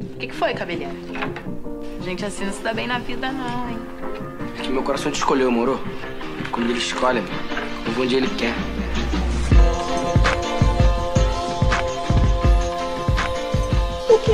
O que, que foi, cabeleira? Gente assim não se dá bem na vida, não, hein? É que meu coração te escolheu, moro? Quando ele escolhe, eu vou onde ele quer.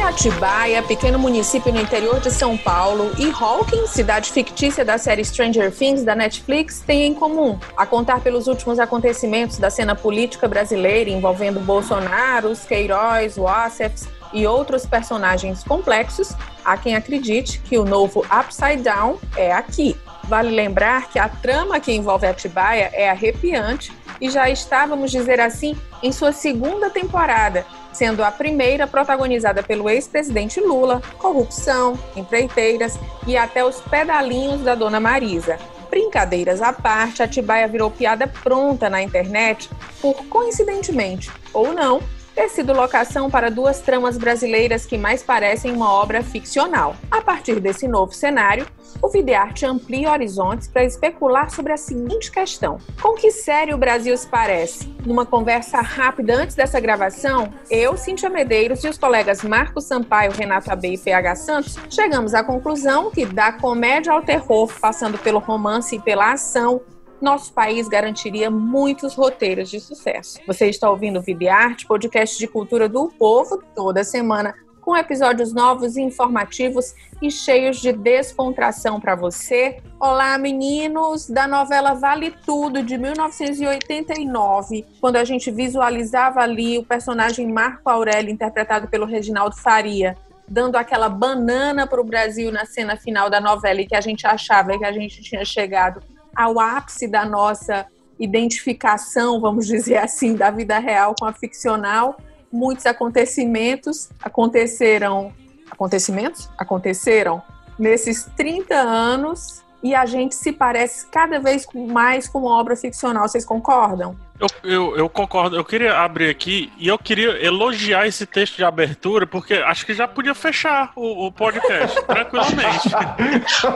Atibaia, pequeno município no interior de São Paulo, e Hawkins, cidade fictícia da série Stranger Things da Netflix, têm em comum? A contar pelos últimos acontecimentos da cena política brasileira envolvendo Bolsonaro, os Queiroz, Wassefs e outros personagens complexos, há quem acredite que o novo Upside Down é aqui. Vale lembrar que a trama que envolve Atibaia é arrepiante e já está, vamos dizer assim, em sua segunda temporada, sendo a primeira protagonizada pelo ex-presidente Lula, corrupção, empreiteiras e até os pedalinhos da dona Marisa. Brincadeiras à parte, Atibaia virou piada pronta na internet por, coincidentemente ou não, ter sido locação para duas tramas brasileiras que mais parecem uma obra ficcional. A partir desse novo cenário, o Videarte amplia horizontes para especular sobre a seguinte questão: com que série o Brasil se parece? Numa conversa rápida antes dessa gravação, eu, Cíntia Medeiros e os colegas Marcos Sampaio, Renato Abe e PH Santos chegamos à conclusão que, da comédia ao terror, passando pelo romance e pela ação, nosso país garantiria muitos roteiros de sucesso. Você está ouvindo o Videarte, podcast de cultura do povo, toda semana, com episódios novos informativos e cheios de descontração para você. Olá, meninos da novela Vale Tudo de 1989, quando a gente visualizava ali o personagem Marco Aurélio interpretado pelo Reginaldo Faria dando aquela banana para o Brasil na cena final da novela e que a gente achava que a gente tinha chegado ao ápice da nossa identificação, vamos dizer assim, da vida real com a ficcional. Muitos acontecimentos aconteceram. Acontecimentos? Aconteceram nesses 30 anos e a gente se parece cada vez mais com uma obra ficcional. Vocês concordam? Eu, eu, eu, concordo. Eu queria abrir aqui e eu queria elogiar esse texto de abertura, porque acho que já podia fechar o, o podcast tranquilamente.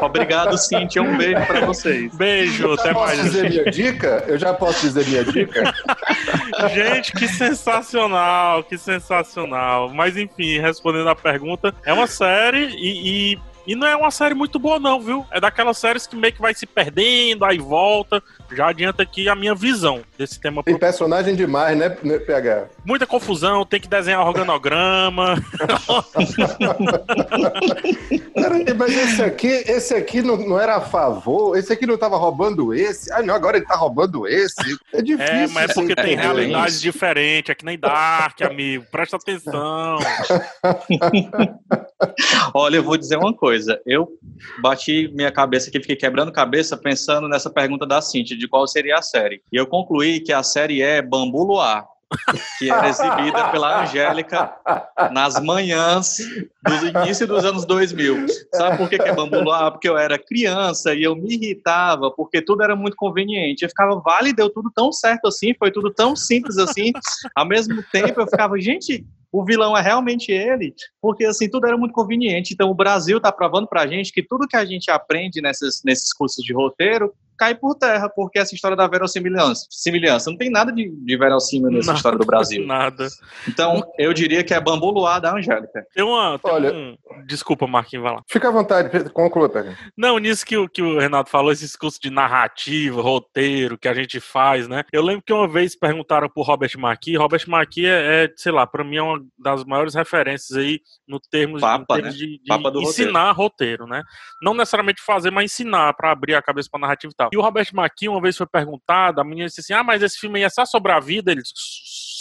Obrigado, Cintia. Um beijo para vocês. Beijo, até posso mais. Posso dizer minha dica? Eu já posso dizer minha dica? Gente, que sensacional, que sensacional. Mas enfim, respondendo a pergunta, é uma série e, e e não é uma série muito boa, não, viu? É daquelas séries que meio que vai se perdendo, aí volta. Já adianta aqui a minha visão desse tema. Tem personagem demais, né, PH? Muita confusão, tem que desenhar organograma. Peraí, mas esse aqui, esse aqui não, não, era a favor? Esse aqui não tava roubando esse? Ah, não, agora ele tá roubando esse. É difícil. É, mas é porque tem realidades diferentes. É que nem Dark, amigo. Presta atenção. Olha, eu vou dizer uma coisa. Eu bati minha cabeça aqui, fiquei quebrando cabeça pensando nessa pergunta da Cintia, de qual seria a série. E eu concluí que a série é Bambu Luar, que era exibida pela Angélica nas manhãs do início dos anos 2000. Sabe por que, que é Bambu Luar? Porque eu era criança e eu me irritava, porque tudo era muito conveniente. Eu ficava, vale, deu tudo tão certo assim, foi tudo tão simples assim. Ao mesmo tempo, eu ficava, gente, o vilão é realmente ele, porque assim tudo era muito conveniente. Então o Brasil está provando para a gente que tudo que a gente aprende nessas, nesses cursos de roteiro cai por terra, porque essa história da verossimilhança, similhança, não tem nada de, de verossímil nessa nada, história do Brasil. Nada. Então, eu diria que é Bambu Luar da Angélica. Tem uma. Tem Olha, um... Desculpa, Marquinhos, vai lá. Fica à vontade, conclua, Pega. Não, nisso que, que o Renato falou, esses cursos de narrativa, roteiro que a gente faz, né? Eu lembro que uma vez perguntaram pro Robert Marquis. Robert Marquis é, é sei lá, para mim é uma das maiores referências aí no termos, Papa, no né? de, de ensinar roteiro. roteiro. né? Não necessariamente fazer, mas ensinar para abrir a cabeça para narrativa e tal. E o Robert Maqui uma vez foi perguntado, a menina disse assim: Ah, mas esse filme aí é só sobre a vida? Ele disse,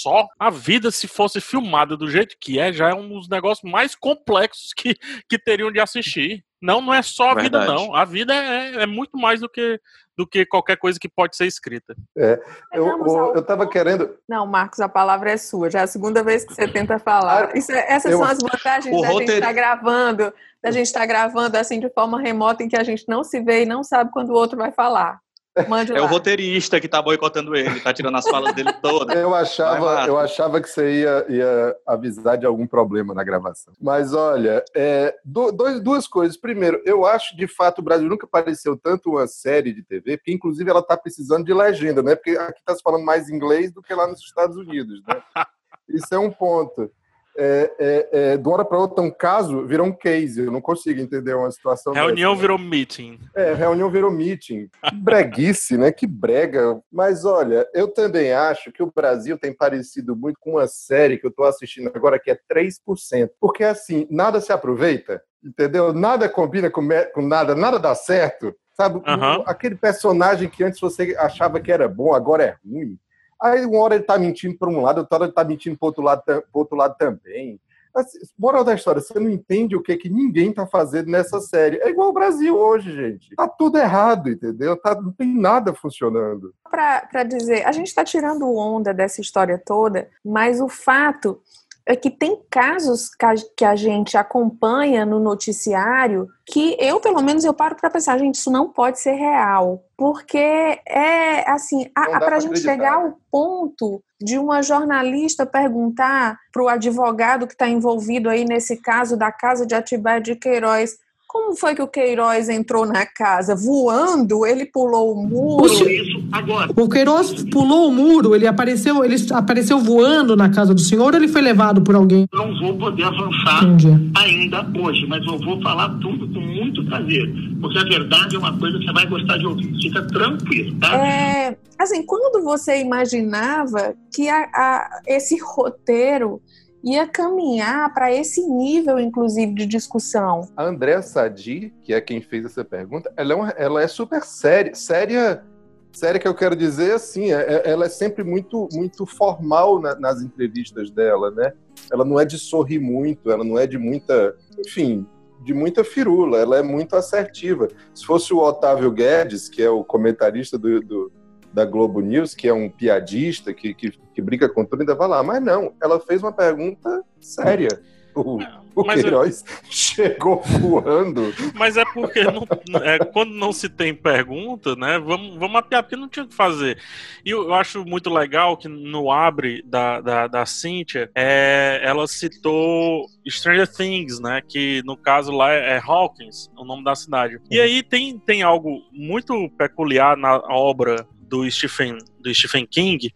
só a vida, se fosse filmada do jeito que é, já é um dos negócios mais complexos que, que teriam de assistir. Não, não é só a Verdade. vida, não. A vida é, é, muito mais do que, do que qualquer coisa que pode ser escrita. É, eu, eu, eu tava querendo. Não, Marcos, a palavra é sua. Já é a segunda vez que você tenta falar. Isso, é, essas eu... são as vantagens o da roteiro... gente estar tá gravando, da gente estar tá gravando assim de forma remota, em que a gente não se vê e não sabe quando o outro vai falar. Mande é lá. o roteirista que tá boicotando ele, tá tirando as falas dele todas. Eu achava, eu achava que você ia, ia avisar de algum problema na gravação. Mas olha, é, dois, duas coisas. Primeiro, eu acho de fato o Brasil nunca pareceu tanto uma série de TV, porque inclusive ela tá precisando de legenda, né? Porque aqui tá se falando mais inglês do que lá nos Estados Unidos, né? Isso é um ponto. É, é, é, de uma hora para outra, um caso virou um case. Eu não consigo entender uma situação. Reunião dessa. virou meeting. É, reunião virou meeting. Que breguice, né? Que brega. Mas olha, eu também acho que o Brasil tem parecido muito com uma série que eu estou assistindo agora, que é 3%. Porque assim, nada se aproveita, entendeu? Nada combina com, com nada, nada dá certo. Sabe? Uhum. Aquele personagem que antes você achava que era bom, agora é ruim. Aí uma hora ele tá mentindo para um lado, outra hora ele tá mentindo para outro lado, pro outro lado também. Assim, moral da história, você não entende o que que ninguém tá fazendo nessa série. É igual o Brasil hoje, gente. Tá tudo errado, entendeu? Tá, não tem nada funcionando. Para dizer, a gente está tirando onda dessa história toda, mas o fato é que tem casos que a gente acompanha no noticiário que eu, pelo menos, eu paro para pensar, gente, isso não pode ser real. Porque é assim, para a gente chegar ao ponto de uma jornalista perguntar para o advogado que está envolvido aí nesse caso da casa de Atibaia de Queiroz como foi que o Queiroz entrou na casa? Voando? Ele pulou o muro? Isso agora. O Queiroz pulou o muro, ele apareceu, ele apareceu voando na casa do senhor ou ele foi levado por alguém? Não vou poder avançar Entendi. ainda hoje, mas eu vou falar tudo com muito prazer. Porque a verdade é uma coisa que você vai gostar de ouvir. Fica tranquilo, tá? É, assim, quando você imaginava que a, a, esse roteiro ia caminhar para esse nível, inclusive, de discussão. A Andréa Sadi, que é quem fez essa pergunta, ela é, uma, ela é super séria, séria, séria que eu quero dizer assim, é, é ela é sempre muito, muito formal na, nas entrevistas dela, né? Ela não é de sorrir muito, ela não é de muita, enfim, de muita firula, ela é muito assertiva. Se fosse o Otávio Guedes, que é o comentarista do, do da Globo News, que é um piadista, que, que, que brinca com tudo, ainda vai lá. Mas não, ela fez uma pergunta séria. O, o Queiroz chegou voando. Mas é porque não, é, quando não se tem pergunta, né? Vamos, vamos mapear, porque não tinha o que fazer. E eu, eu, acho muito legal que no abre da, da, da Cynthia, é, ela citou Stranger Things, né? Que no caso lá é, é Hawkins, o nome da cidade. E aí tem, tem algo muito peculiar na obra do Stephen, do Stephen King,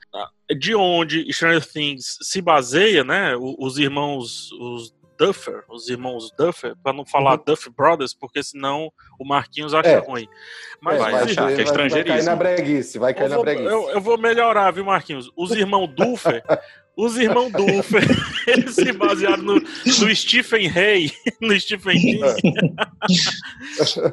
de onde Stranger Things se baseia, né? Os irmãos, os Duffer, os irmãos Duffer, para não falar uhum. Duff Brothers, porque senão o Marquinhos acha é. ruim. Mas é, vai achar que é estrangeirismo. Vai cair na breguice, vai cair eu na breguice. Eu, eu, vou melhorar, viu, Marquinhos? Os irmãos Duffer os irmãos Duffer, eles se basearam no, no Stephen Hay, no Stephen King.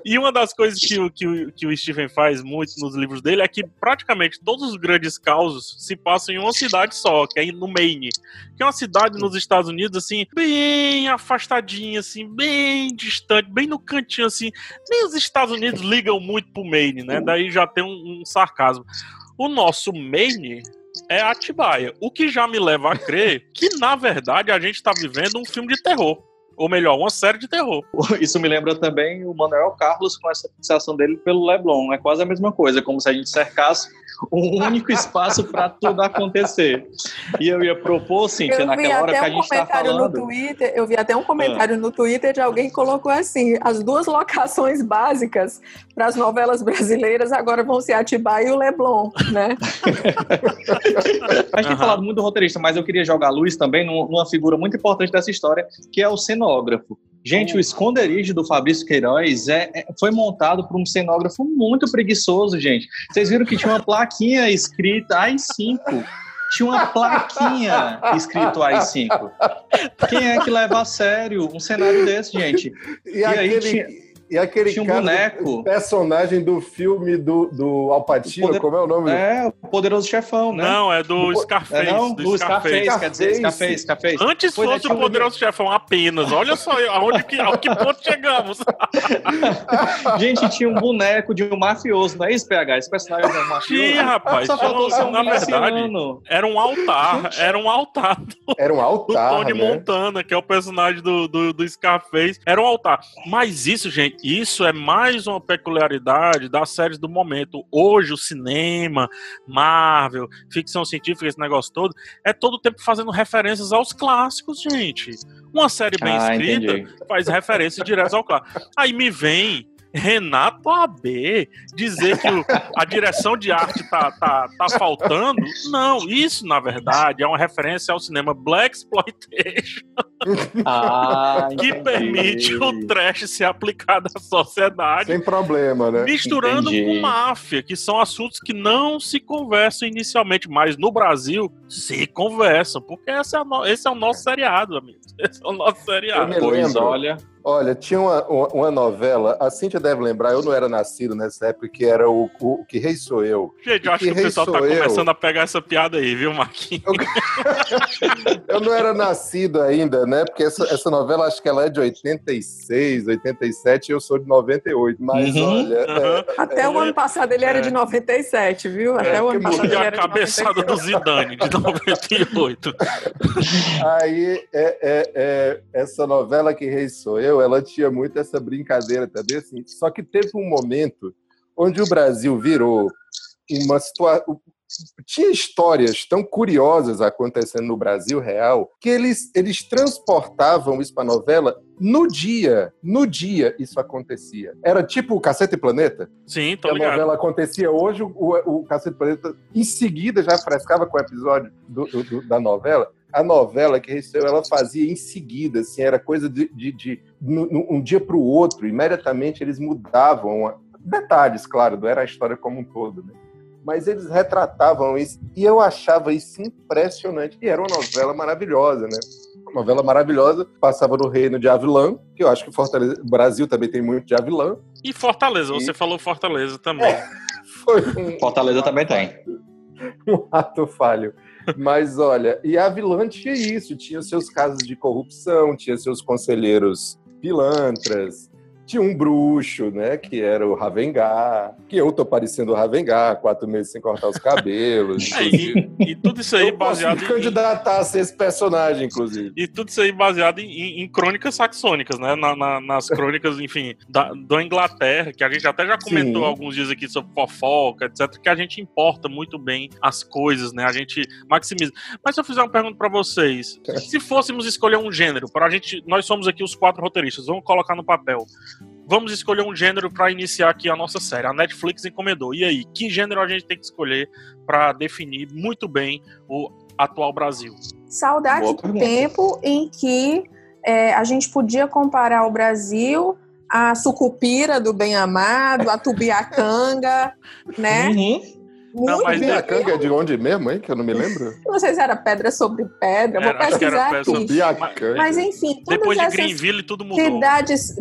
e uma das coisas que, que, que o Stephen faz muito nos livros dele é que praticamente todos os grandes causos se passam em uma cidade só, que é no Maine. Que é uma cidade nos Estados Unidos, assim, bem afastadinha, assim, bem distante, bem no cantinho, assim. Nem os Estados Unidos ligam muito pro Maine, né? Daí já tem um, um sarcasmo. O nosso Maine é Atibaia. O que já me leva a crer que, na verdade, a gente está vivendo um filme de terror. Ou melhor, uma série de terror. Isso me lembra também o Manuel Carlos com essa fixação dele pelo Leblon. É quase a mesma coisa, como se a gente cercasse um único espaço para tudo acontecer. E eu ia propor, Cintia, naquela hora que a gente está falando... No Twitter, eu vi até um comentário ah. no Twitter de alguém que colocou assim, as duas locações básicas para as novelas brasileiras agora vão ser Atibaia e o Leblon, né? a gente tem falado muito do roteirista, mas eu queria jogar a luz também numa figura muito importante dessa história, que é o cenógrafo. Gente, o esconderijo do Fabrício Queiroz é, é, foi montado por um cenógrafo muito preguiçoso, gente. Vocês viram que tinha uma plaquinha escrita AI5. Tinha uma plaquinha escrito AI5. Quem é que leva a sério um cenário desse, gente? E, e aquele... aí tinha e aquele Tinha um cara, boneco. personagem do filme do, do Alpatino, poder... como é o nome? É, o Poderoso Chefão, né? Não, é do Scarface. É, não, do, Scarface, Scarface, quer dizer, Scarface, Scarface. Antes pois fosse é, o Poderoso. Chefão apenas. Olha só aonde que, ao que ponto chegamos. Gente, tinha um boneco de um mafioso, não é isso, PH? Esse personagem é um mafioso. Tinha, rapaz. Só faltou ser um na verdade, era um altar. Era um altar. Do, era um altar, Do Tony né? Montana, que é o personagem do, do, do Scarface. Era um altar. Mas isso, gente, isso é mais uma peculiaridade das séries do momento. Hoje, o cinema, Marvel, ficção científica, esse negócio todo, é todo o tempo fazendo referências aos clássicos, gente. Uma série bem ah, escrita entendi. faz referências diretas ao clássico. Aí me vem Renato AB dizer que o, a direção de arte tá, tá, tá faltando. Não, isso, na verdade, é uma referência ao cinema Black Exploitation. Ah, que entendi. permite o trash ser aplicado à sociedade. Sem problema, né? Misturando Entendi. com máfia, que são assuntos que não se conversam inicialmente, mas no Brasil se conversam, porque esse é, o no- esse é o nosso seriado, amigos. Esse é o nosso seriado. Pois lembro. olha, Olha, tinha uma, uma, novela, a Cíntia deve lembrar, eu não era nascido nessa época, que era o, o Que Rei Sou Eu. Gente, eu acho Que que o pessoal tá eu? começando a pegar essa piada aí, viu, Marquinhos? Eu não era nascido ainda, né? Porque essa, essa novela, acho que ela é de 86, 87, e eu sou de 98. Mas Uhum, olha, aham. Até o ano passado ele era É. de 97, viu? Até o ano passado ele a era de cabeçada 97. do Zidane, de 98. Aí, é, é, é, essa novela Que Rei Sou Eu, ela tinha muito essa brincadeira também, assim. Só que teve um momento onde o Brasil virou uma situação. Tinha histórias tão curiosas acontecendo no Brasil real que eles, eles transportavam isso para a novela no dia. No dia isso acontecia. Era tipo o Cacete Planeta. Sim, tô a ligado. novela acontecia hoje, o, o Cacete Planeta em seguida já frescava com o episódio do- do- da novela. A novela que recebeu, ela fazia em seguida, assim, era coisa de, de, de- um dia para o outro, imediatamente eles mudavam. a- Detalhes, claro, não era a história como um todo, né? Mas eles retratavam isso e eu achava isso impressionante. E era uma novela maravilhosa, né? Uma novela maravilhosa, passava no reino de Avilã, que eu acho que Fortaleza, o Brasil também tem muito de Avilã. E Fortaleza, E- você falou Fortaleza também. Foi um, Fortaleza também tem. um ato falho. Mas olha, e a vilã tinha isso, tinha seus casos de corrupção, tinha seus conselheiros pilantras, tinha um bruxo, né, que era o Ravengar, que eu tô parecendo o Ravengar, quatro meses sem cortar os cabelos. É, e, e tudo isso aí eu posso baseado me em, candidatar a ser esse personagem, inclusive. E tudo isso aí baseado em, em- crônicas saxônicas, né? Na- na- nas crônicas, enfim, da, da Inglaterra, que a gente até já comentou Sim. alguns dias aqui sobre fofoca, etc., que a gente importa muito bem as coisas, né? A gente maximiza. Mas se eu fizer uma pergunta pra vocês, se fôssemos escolher um gênero, para a gente, nós somos aqui os quatro roteiristas, vamos colocar no papel. Vamos escolher um gênero para iniciar aqui a nossa série. A Netflix encomendou. E aí, que gênero a gente tem que escolher para definir muito bem o atual Brasil? Saudade Boa do pergunta. tempo em que é, a gente podia comparar o Brasil à sucupira do bem amado, a tubiacanga, né? Uhum. Muito mas bem. Biacanga é de onde mesmo, hein? Que eu não me lembro. Não sei se era pedra sobre pedra, vou Era, acho que era pesquisar pedra sobre- aqui. Biacanga. Mas enfim, todas Depois de essas Greenville, tudo mudou. cidades,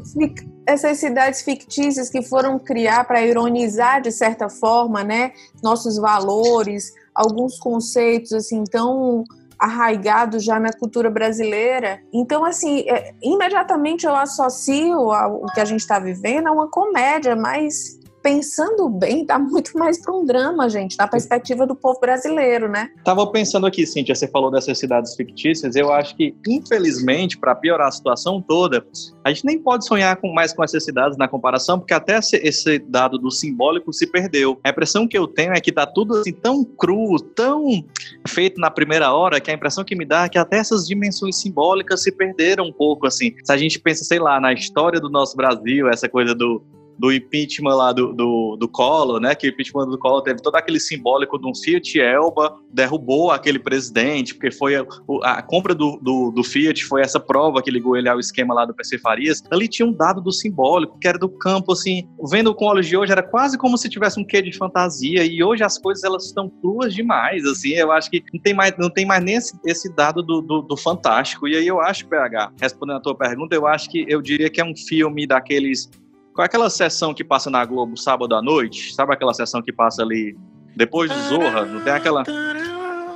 essas cidades fictícias que foram criar para ironizar de certa forma, né, nossos valores, alguns conceitos assim tão arraigados já na cultura brasileira. Então, assim, é, imediatamente eu associo o que a gente está vivendo a uma comédia, mas pensando bem, tá muito mais para um drama, gente, na perspectiva do povo brasileiro, né? Tava pensando aqui, Cíntia, você falou dessas cidades fictícias. Eu acho que, infelizmente, para piorar a situação toda, a gente nem pode sonhar com mais com essas cidades na comparação, porque até esse dado do simbólico se perdeu. A impressão que eu tenho é que tá tudo assim tão cru, tão feito na primeira hora, que a impressão que me dá é que até essas dimensões simbólicas se perderam um pouco, assim. Se a gente pensa, sei lá, na história do nosso Brasil, essa coisa do do impeachment lá do, do, do Collor, né? Que o impeachment do Collor teve todo aquele simbólico de um Fiat Elba, derrubou aquele presidente, porque foi a, a compra do, do, do Fiat, foi essa prova que ligou ele ao esquema lá do PC Farias. Ali tinha um dado do simbólico, que era do campo, assim, vendo com olhos de hoje, era quase como se tivesse um quê de fantasia, e hoje as coisas elas estão cruas demais, assim, eu acho que não tem mais, não tem mais nem esse, esse dado do, do, do fantástico. E aí eu acho, PH, respondendo a tua pergunta, eu acho que eu diria que é um filme daqueles qual é aquela sessão que passa na Globo sábado à noite? Sabe aquela sessão que passa ali depois do Zorra? Não tem aquela.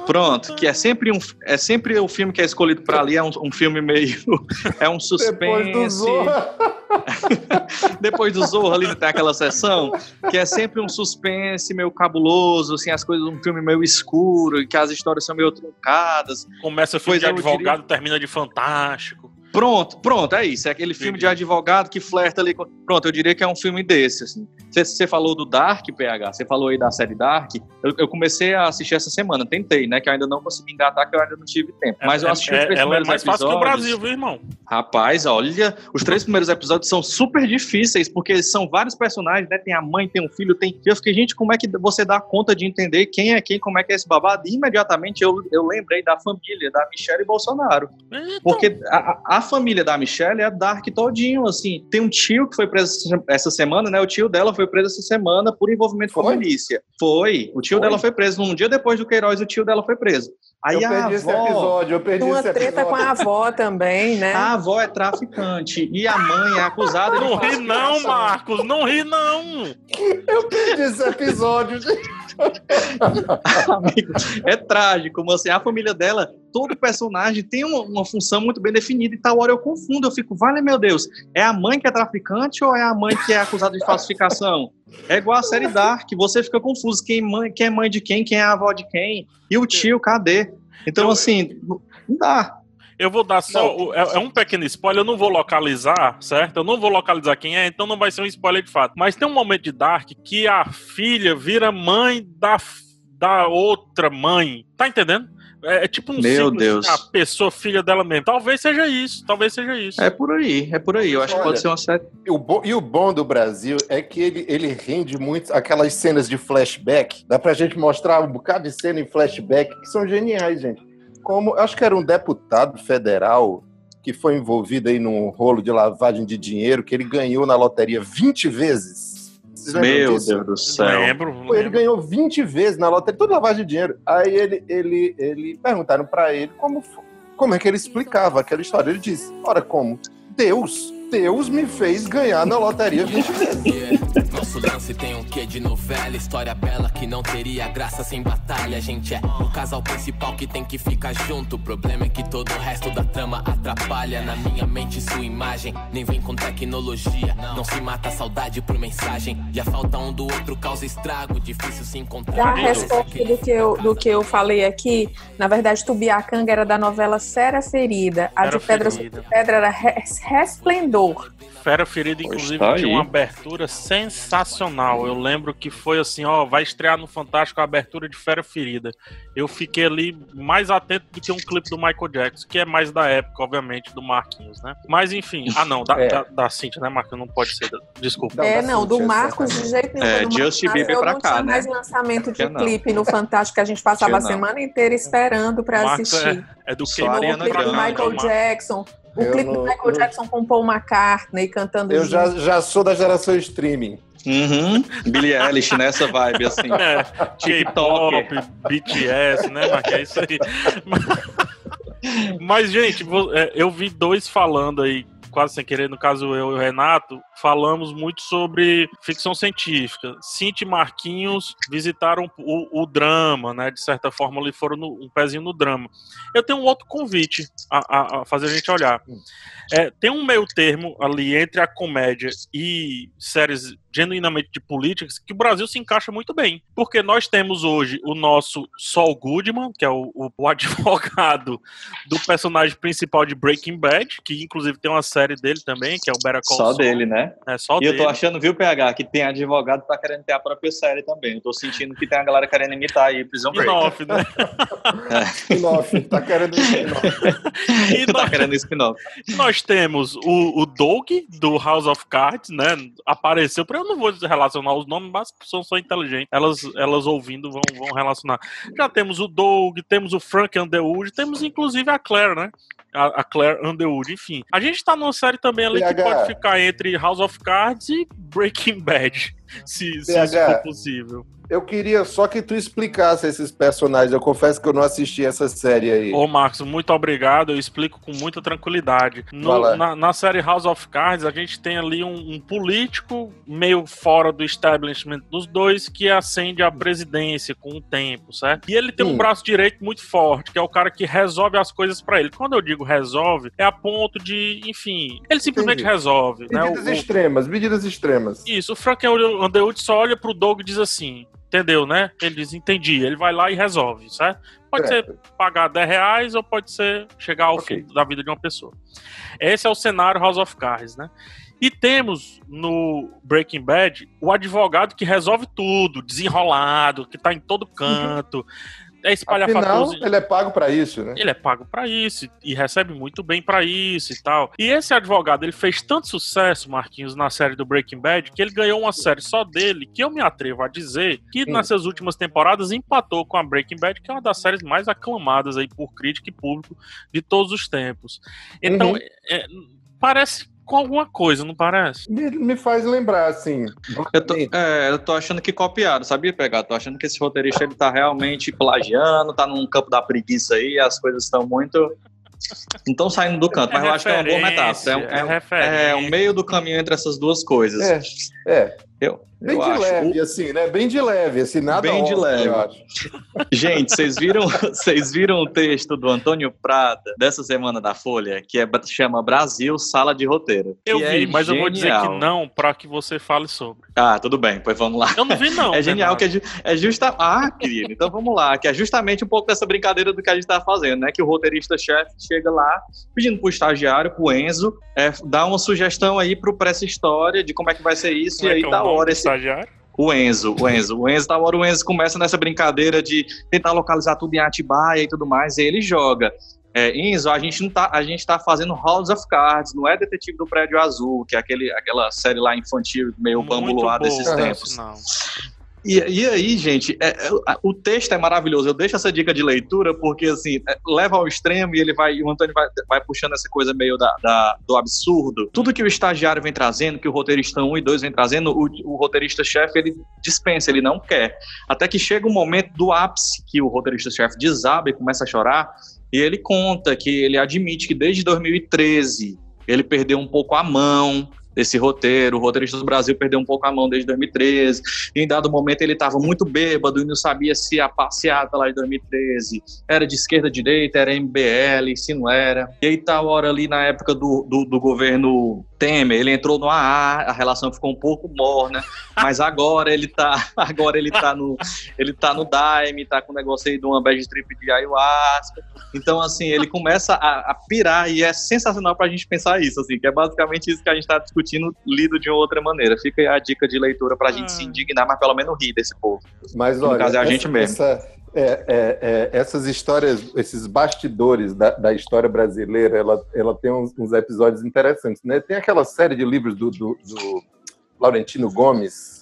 Pronto, que é sempre um é sempre o filme que é escolhido para ali é um, um filme meio é um suspense. Depois do Zorra. Depois do Zorra ali tem aquela sessão que é sempre um suspense meio cabuloso, assim, as coisas um filme meio escuro, e que as histórias são meio truncadas. Começa filme Pois de eu advogado, termina de fantástico. Pronto, pronto, é isso. É aquele filme de advogado que flerta ali com. Pronto, eu diria que é um filme desse, assim. Você, você falou do Dark, PH, você falou aí da série Dark. Eu, eu comecei a assistir essa semana, tentei, né? Que eu ainda não consegui engatar, que eu ainda não tive tempo. Mas eu É- assisti é, os três ela é primeiros mais fácil que o. Brasil, viu, irmão? Rapaz, olha, os três primeiros episódios são super difíceis, porque são vários personagens, né? Tem a mãe, tem um filho, tem. Eu fiquei, gente, como é que você dá conta de entender quem é quem, como é que é esse babado? E imediatamente eu, eu lembrei da família, da Michelle Bolsonaro. Então, Porque a- a família da Michelle é dark todinho, assim. Tem um tio que foi preso essa semana, né? O tio dela foi preso essa semana por envolvimento com a Foi? milícia. Foi. O tio Foi? dela foi preso. Um dia depois do Queiroz, o tio dela foi preso. Aí eu a perdi esse avó... episódio, eu perdi Uma esse treta episódio. com a avó também, né? A avó é traficante e a mãe é acusada de Não ri não. Marcos, não ri não. Eu perdi esse episódio. Amigo, é trágico, mas assim, a família dela, todo personagem tem uma, uma função muito bem definida e tal hora eu confundo, eu fico, vale meu Deus, é a mãe que é traficante ou é a mãe que é acusada de falsificação? É igual a série Dark, você fica confuso, quem, mãe, quem é mãe de quem, quem é a avó de quem, e o tio, cadê? Então, assim, não dá. Eu vou dar só. o- É, é um pequeno spoiler, eu não vou localizar, certo? Eu não vou localizar quem é, então não vai ser um spoiler de fato. Mas tem um momento de Dark que a filha vira mãe da, da outra mãe. Tá entendendo? É, é tipo um Meu Deus. a pessoa filha dela mesmo. Talvez seja isso, talvez seja isso. É por aí, é por aí. Eu acho que Olha, pode ser uma série. E o, bom, e o bom do Brasil é que ele, ele rende muito aquelas cenas de flashback. Dá pra gente mostrar um bocado de cena em flashback que são geniais, gente. Como, acho que era um deputado federal que foi envolvido aí num rolo de lavagem de dinheiro que ele ganhou na loteria 20 vezes. Meu disso? Deus do céu. Lembro, Pô, ele lembro. ganhou 20 vezes na loteria, toda lavagem de dinheiro. Aí ele, ele, ele perguntaram pra ele como, como é que ele explicava aquela história. Ele disse: Ora, como? Deus, Deus me fez ganhar na loteria 20 vezes. Nosso lance tem um quê de novela, história bela que não teria graça sem batalha. A gente é o casal principal que tem que ficar junto. O problema é que todo o resto da trama atrapalha. Na minha mente, sua imagem nem vem com tecnologia. Não se mata a saudade por mensagem. E a falta um do outro causa estrago. Difícil se encontrar. Já a resposta do que, eu, do que eu falei aqui, na verdade, Tubiacanga era da novela Sera Ferida. A Fera de Pedra Pedra era Res- Resplendor. Fera Ferida, inclusive, tá tinha uma abertura sensacional. Eu lembro que foi assim, ó, vai estrear no Fantástico a abertura de Fera Ferida. Eu fiquei ali mais atento do que um clipe do Michael Jackson, que é mais da época, obviamente, do Marquinhos, né? Mas enfim, ah não, da, É. da, da Cintia, né, Marquinhos? Não pode ser, da- desculpa. É, não, do Marcos de jeito nenhum. É, Justin Bieber eu pra não cá, tinha né? mais lançamento de não. clipe no Fantástico que a gente passava a Tinha não. semana inteira esperando pra Marcos assistir. É, é do que O Ariana clipe do Grande, Michael Marcos. Jackson. O Eu clipe do não- Michael eu- Jackson com Paul McCartney cantando Eu já, já sou da geração streaming. Uhum. Billie Eilish nessa vibe, assim. É, TikTok. K-pop, BTS, né, Marquinhos? É isso aí. Mas, gente, é, eu vi dois falando aí, quase sem querer, no caso eu e o Renato, falamos muito sobre ficção científica. Cinti e Marquinhos visitaram o, o drama, né? De certa forma, ali foram no- um pezinho no drama. Eu tenho um outro convite a, a- a fazer a gente olhar. É, tem um meio termo ali entre a comédia e séries genuinamente de políticas que o Brasil se encaixa muito bem. Porque nós temos hoje o nosso Saul Goodman, que é o, o- o advogado do personagem principal de Breaking Bad, que inclusive tem uma série dele também, que é o Better Call Só dele, né? É só E eu dele. tô achando, viu, PH, que tem advogado que tá querendo ter a própria série também. Eu tô sentindo que tem a galera querendo imitar aí Prison Break. Spin-off, né? Spin-off, tá querendo spin-off. E tá nós, querendo spin-off. nós temos o, o Doug, do House of Cards, né? Apareceu, eu não vou relacionar os nomes, mas são inteligentes. Elas, elas ouvindo vão, vão relacionar. Já temos o Doug, temos o Frank Underwood, temos inclusive a Claire, né? A, a Claire Underwood, enfim. A gente tá numa série também ali que PH. pode ficar entre House of Cards e Breaking Bad, se, se isso for possível. Eu queria só que tu explicasse esses personagens. Eu confesso que eu não assisti essa série aí. Ô, Marcos, muito obrigado. Eu explico com muita tranquilidade. No- na, na série House of Cards, a gente tem ali um, um político meio fora do establishment dos dois que ascende à presidência com o tempo, certo? E ele tem um Hum. braço direito muito forte, que é o cara que resolve as coisas pra ele. Quando eu digo resolve, é a ponto de, enfim, ele simplesmente Entendi. resolve, né? Medidas O- o- extremas, medidas extremas. isso, o Frank Underwood só olha pro Doug e diz assim, entendeu, né? Ele diz, entendi. Ele vai lá e resolve, certo? Pode ser pagar 10 reais ou pode ser chegar ao Ok. fim da vida de uma pessoa. Esse é o cenário House of Cards, né? E temos no Breaking Bad o advogado que resolve tudo, desenrolado, que tá em todo canto. É espalhafatoso. Afinal, ele é pago pra isso, né? Ele é pago pra isso e recebe muito bem pra isso e tal. E esse advogado, ele fez tanto sucesso, Marquinhos, na série do Breaking Bad, que ele ganhou uma série só dele, que eu me atrevo a dizer que Hum. nessas últimas temporadas empatou com a Breaking Bad, que é uma das séries mais aclamadas aí por crítica e público de todos os tempos. Então, Uhum. é- parece com alguma coisa, não parece? Me, me faz lembrar, assim. Eu tô, é, eu tô achando que copiaram, sabia pegar? Tô achando que esse roteirista ele tá realmente plagiando, tá num campo da preguiça aí, as coisas estão muito. Não estão saindo do canto, mas eu acho que é uma boa metáfora. É, um- É é, um- referência. é o meio do caminho entre essas duas coisas. É, é. Eu, Bem eu de acho. leve, assim, né? Bem de leve, assim, nada Bem de leve. eu acho. Gente, vocês viram, vocês viram o texto do Antônio Prata dessa semana da Folha, que é, chama Brasil Sala de Roteiro. Eu que vi, é mas eu vou dizer que genial. não pra que você fale sobre. Ah, tudo bem, pois vamos lá. Eu não vi, não. É genial Renato. que é, é justa. Ah, querido, então vamos lá, que é justamente um pouco dessa brincadeira do que a gente tá fazendo, né? Que o roteirista-chefe chega lá pedindo pro estagiário, pro Enzo, é, dar uma sugestão aí pro pressa história de como é que vai ser isso, Como e é aí é hora esse. estagiário? O Enzo, o Enzo, o Enzo, da hora o Enzo começa nessa brincadeira de tentar localizar tudo em Atibaia e tudo mais, e ele joga. É, Enzo, a gente não tá, a gente tá fazendo House of Cards, não é Detetive do Prédio Azul, que é aquele, aquela série lá infantil, meio boa, desses tempos. sinal. E, e aí, gente, é, é, o texto é maravilhoso. Eu deixo essa dica de leitura porque, assim, é, leva ao extremo e ele vai, o Antônio vai, vai puxando essa coisa meio da, da- do absurdo. Tudo que o estagiário vem trazendo, que o roteirista 1 e 2 vem trazendo, o, o roteirista-chefe, ele dispensa, ele não quer. Até que chega um momento do ápice que o roteirista-chefe desaba e começa a chorar, e ele conta que ele admite que desde 2013 ele perdeu um pouco a mão desse roteiro, o roteirista do Brasil perdeu um pouco a mão desde 2013, e em dado momento ele estava muito bêbado e não sabia se a passeata lá de 2013 era de esquerda, direita, era MBL, se não era. E aí tal hora ali na época do, do, do governo Temer, ele entrou no AA, a relação ficou um pouco morna, mas agora ele tá, agora ele tá no, ele tá no Daime, tá com o negócio aí de uma bad trip de ayahuasca. Então assim, ele começa a, a pirar e é sensacional pra gente pensar isso, assim, que é basicamente isso que a gente tá discutindo lido de uma outra maneira. Fica aí a dica de leitura pra gente se indignar, mas pelo menos rir desse povo. Mas No olha, caso é a essa- gente mesmo. essa- é, é, é, essas histórias, esses bastidores da, da história brasileira, ela, ela tem uns, uns episódios interessantes. Né? Tem aquela série de livros do, do- do Laurentino Gomes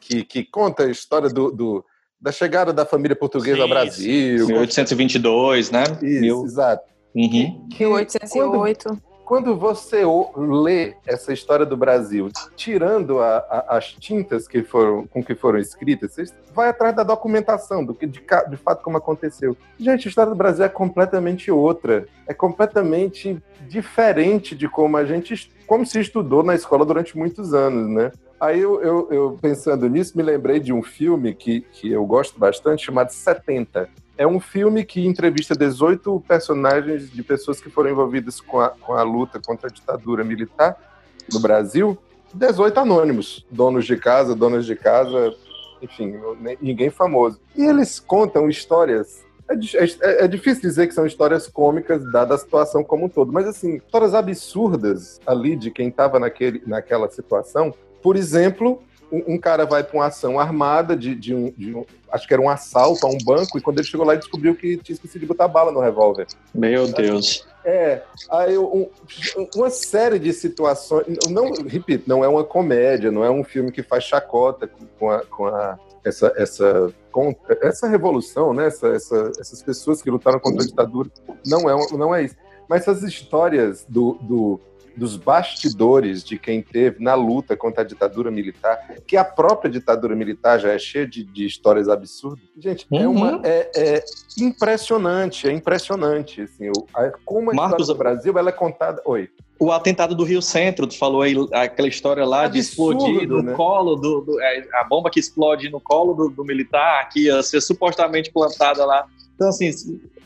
que, que conta a história do, do- da chegada da família portuguesa ao Sim, Brasil. 1822, né? Isso, Mil- exato. Uhum. Que 1808. Quando você o- lê essa história do Brasil, tirando a- a- as tintas que foram, com que foram escritas, você vai atrás da documentação, do que de, de fato como aconteceu. Gente, a história do Brasil é completamente outra. É completamente diferente de como a gente, como se estudou na escola durante muitos anos, né? Aí eu, eu- eu, pensando nisso, me lembrei de um filme que, que eu gosto bastante, chamado 70. É um filme que entrevista 18 personagens de pessoas que foram envolvidas com a, com a luta contra a ditadura militar no Brasil. 18 anônimos, donos de casa, donas de casa, enfim, ninguém famoso. E eles contam histórias. É, di- é- é difícil dizer que são histórias cômicas, dada a situação como um todo, mas assim, histórias absurdas ali de quem estava naquela situação. Por exemplo, um, um cara vai para uma ação armada de, de um, de um- Acho que era um assalto a um banco, e quando ele chegou lá, ele descobriu que tinha esquecido de botar bala no revólver. Meu Deus. É, aí um- uma série de situações. Não, repito, não é uma comédia, não é um filme que faz chacota com- com, a, com a- essa, essa, essa revolução, né? Essa- essa- essas pessoas que lutaram contra a ditadura. Não é, não é isso. Mas essas histórias do, do- dos bastidores de quem teve na luta contra a ditadura militar, que a própria ditadura militar já é cheia de, de histórias absurdas. Gente, é, Uhum. uma, é, é impressionante, é impressionante. Assim, o- a- como a Marcos, história do Brasil ela é contada. Oi. O atentado do Rio Centro, tu falou aí aquela história lá de Absurdo, explodir no né? colo do, do- é, a bomba que explode no colo do, do militar, que ia ser supostamente plantada lá. Então, assim,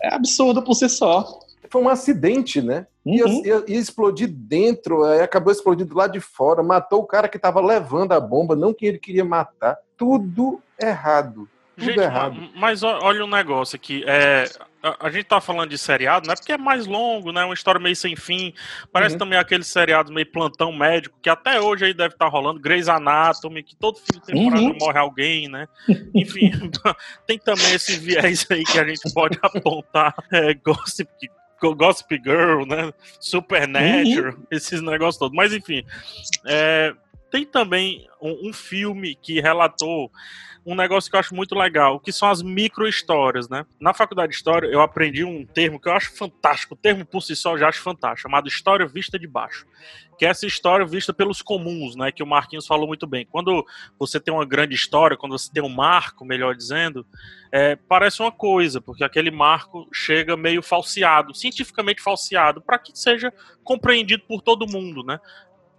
é absurdo por si só. Foi um acidente, né? Ia, Uhum. ia- ia explodir dentro, aí acabou explodindo lá de fora, matou o cara que estava levando a bomba, não quem ele queria matar. Tudo errado. Tudo Gente, errado. ma- mas ó- olha um negócio aqui. É, a, a gente tá falando de seriado, não é porque é mais longo, né? Uma história meio sem fim. Parece Uhum. também aqueles seriados meio plantão médico, que até hoje aí deve estar rolando. Grey's Anatomy, que todo fim de temporada Uhum. morre alguém, né? Enfim, tem também esse viés aí que a gente pode apontar. É, Gossip, Gossip Girl, né? Supernatural, esses negócios todos. Mas enfim, é, tem também um, um filme que relatou um negócio que eu acho muito legal, que são as micro-histórias, né? Na faculdade de História, eu aprendi um termo que eu acho fantástico, o termo por si só já acho fantástico, chamado História Vista de Baixo. Que é essa história vista pelos comuns, né? Que o Marquinhos falou muito bem. Quando você tem uma grande história, quando você tem um marco, melhor dizendo, é, parece uma coisa, porque aquele marco chega meio falseado, cientificamente falseado, para que seja compreendido por todo mundo, né?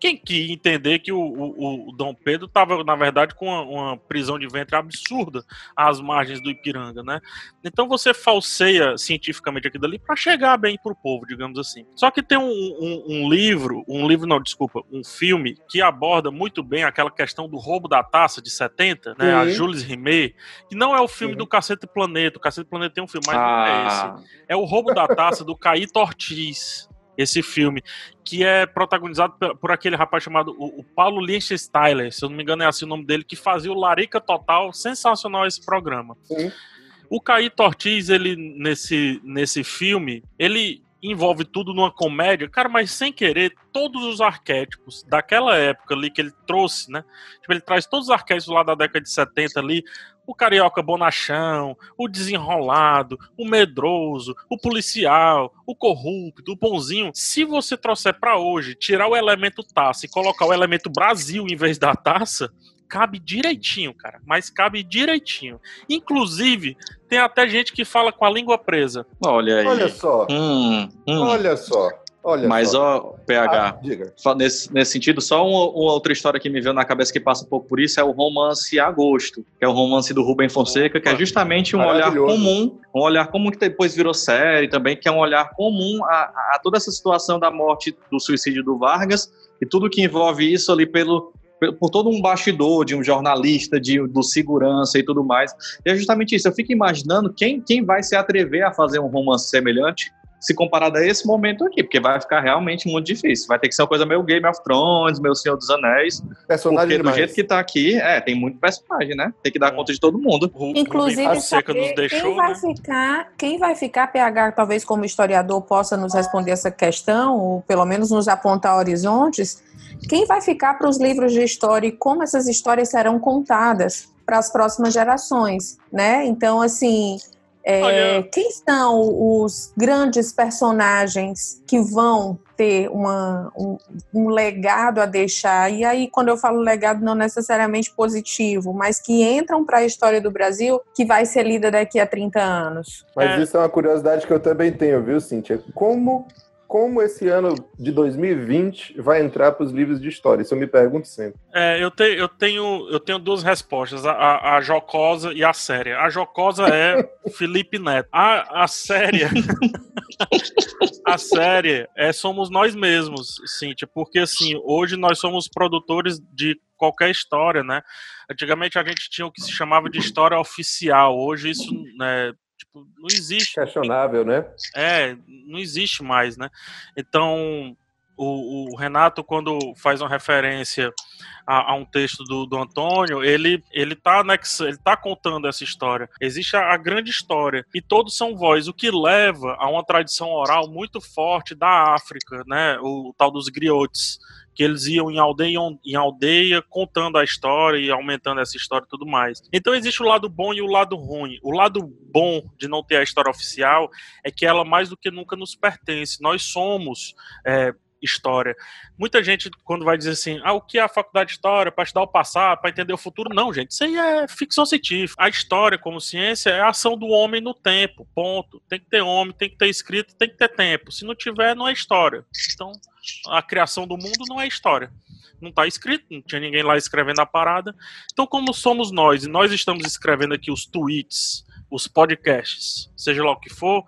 Quem que entender que o, o- o Dom Pedro estava, na verdade, com uma, uma prisão de ventre absurda às margens do Ipiranga, né? Então você falseia cientificamente aquilo ali para chegar bem pro povo, digamos assim. Só que tem um, um- um livro, um livro não, desculpa, um filme que aborda muito bem aquela questão do roubo da taça de 70, né? A Sim. Jules Rimet, que não é o filme Sim. do Cacete Planeta. O Cacete Planeta tem um filme, mas não é esse Ah, é o Roubo da Taça do Caíto Ortiz. Esse filme, que é protagonizado por, aquele rapaz chamado o, o Paulo Liechtensteiler, se eu não me engano é assim o nome dele, que fazia o Larica Total, sensacional esse programa. Sim. O Caíto Ortiz, ele, nesse, nesse filme, ele envolve tudo numa comédia, cara, mas sem querer, todos os arquétipos daquela época ali que ele trouxe, né? Tipo, ele traz todos os arquétipos lá da década de 70 ali, o carioca bonachão, o desenrolado, o medroso, o policial, o corrupto, o bonzinho. Se você trouxer pra hoje, tirar o elemento taça e colocar o elemento Brasil em vez da taça, cabe direitinho, cara. Mas cabe direitinho. Inclusive, tem até gente que fala com a língua presa. olha aí. Olha só, Hum, hum. olha só, olha Mas, só. ó, PH, Ah, Nesse, nesse sentido, só uma, uma outra história que me veio na cabeça que passa um pouco por isso é o romance Agosto, que é o romance do Rubem Fonseca, que é justamente um olhar comum, um olhar comum que depois virou série também, que é um olhar comum a, a toda essa situação da morte, do suicídio do Vargas e tudo que envolve isso ali pelo pelo- por todo um bastidor de um jornalista, de, do segurança e tudo mais. E é justamente isso. Eu fico imaginando quem, quem vai se atrever a fazer um romance semelhante se comparado a esse momento aqui, porque vai ficar realmente muito difícil. Vai ter que ser uma coisa meio Game of Thrones, meio Senhor dos Anéis, Personagem porque do demais. jeito que tá aqui, é, tem muito personagem, né? Tem que dar conta de todo mundo. O Inclusive, Rubem Fonseca saber nos deixou, quem vai né? ficar, quem vai ficar, PH, talvez como historiador possa nos responder essa questão, ou pelo menos nos apontar horizontes, quem vai ficar para os livros de história e como essas histórias serão contadas para as próximas gerações, né? Então, assim, é, quem são os grandes personagens que vão ter uma, um, um legado a deixar? E aí, quando eu falo legado, não necessariamente positivo, mas que entram para a história do Brasil, que vai ser lida daqui a 30 anos. Mas É. isso é uma curiosidade que eu também tenho, viu, Cíntia? Como, como esse ano de 2020 vai entrar para os livros de história? Isso eu me pergunto sempre. É, eu, te, eu, tenho, eu tenho duas respostas, a, a, jocosa e a séria. A jocosa é Felipe Neto. A, a séria. a séria é somos nós mesmos, Cíntia, porque assim, hoje nós somos produtores de qualquer história, né? Antigamente a gente tinha o que se chamava de história oficial. Hoje isso né, tipo, não existe. Questionável, né? É, não existe mais, né? Então, o, o Renato, quando faz uma referência a, a um texto do, do Antônio, ele, ele, tá ele tá contando essa história. Existe a, a grande história, e todos são voz, o que leva a uma tradição oral muito forte da África, né? O, tal dos griotes que eles iam em aldeia em aldeia contando a história e aumentando essa história e tudo mais. Então existe o lado bom e o lado ruim. O lado bom de não ter a história oficial é que ela mais do que nunca nos pertence. Nós somos é, história. Muita gente, quando vai dizer assim, ah, o que é a faculdade de história para estudar o passado, para entender o futuro? Não, gente, isso aí é ficção científica. A história, como ciência, é a ação do homem no tempo, ponto. Tem que ter homem, tem que ter escrito, tem que ter tempo. Se não tiver, não é história. Então, a criação do mundo não é história. Não está escrito, não tinha ninguém lá escrevendo a parada. Então, como somos nós, e nós estamos escrevendo aqui os tweets, os podcasts, seja lá o que for,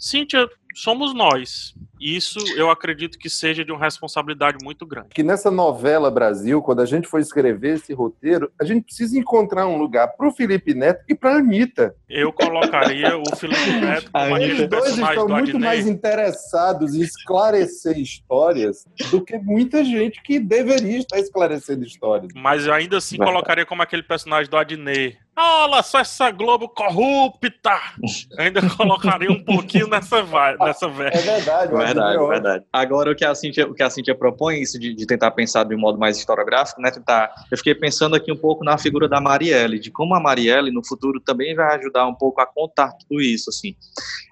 Cíntia somos nós. Isso eu acredito que seja de uma responsabilidade muito grande. Que nessa novela Brasil, quando a gente for escrever esse roteiro, a gente precisa encontrar um lugar para o Felipe Neto e para a Anitta. Eu colocaria o Felipe Neto como Eles dois estão muito Adnei. mais interessados em esclarecer histórias do que muita gente que deveria estar esclarecendo histórias. Mas eu ainda assim Verdade. colocaria como aquele personagem do Adnei. Olha só essa Globo corrupta! Ainda colocaria um pouquinho nessa, vai, nessa verba. É verdade, Verdade, verdade. Agora, o que a Cintia, o que a Cintia propõe, isso de, de tentar pensar de um modo mais historiográfico, né? Tentar, eu fiquei pensando aqui um pouco na figura da Marielle, de como a Marielle, no futuro, também vai ajudar um pouco a contar tudo isso, assim.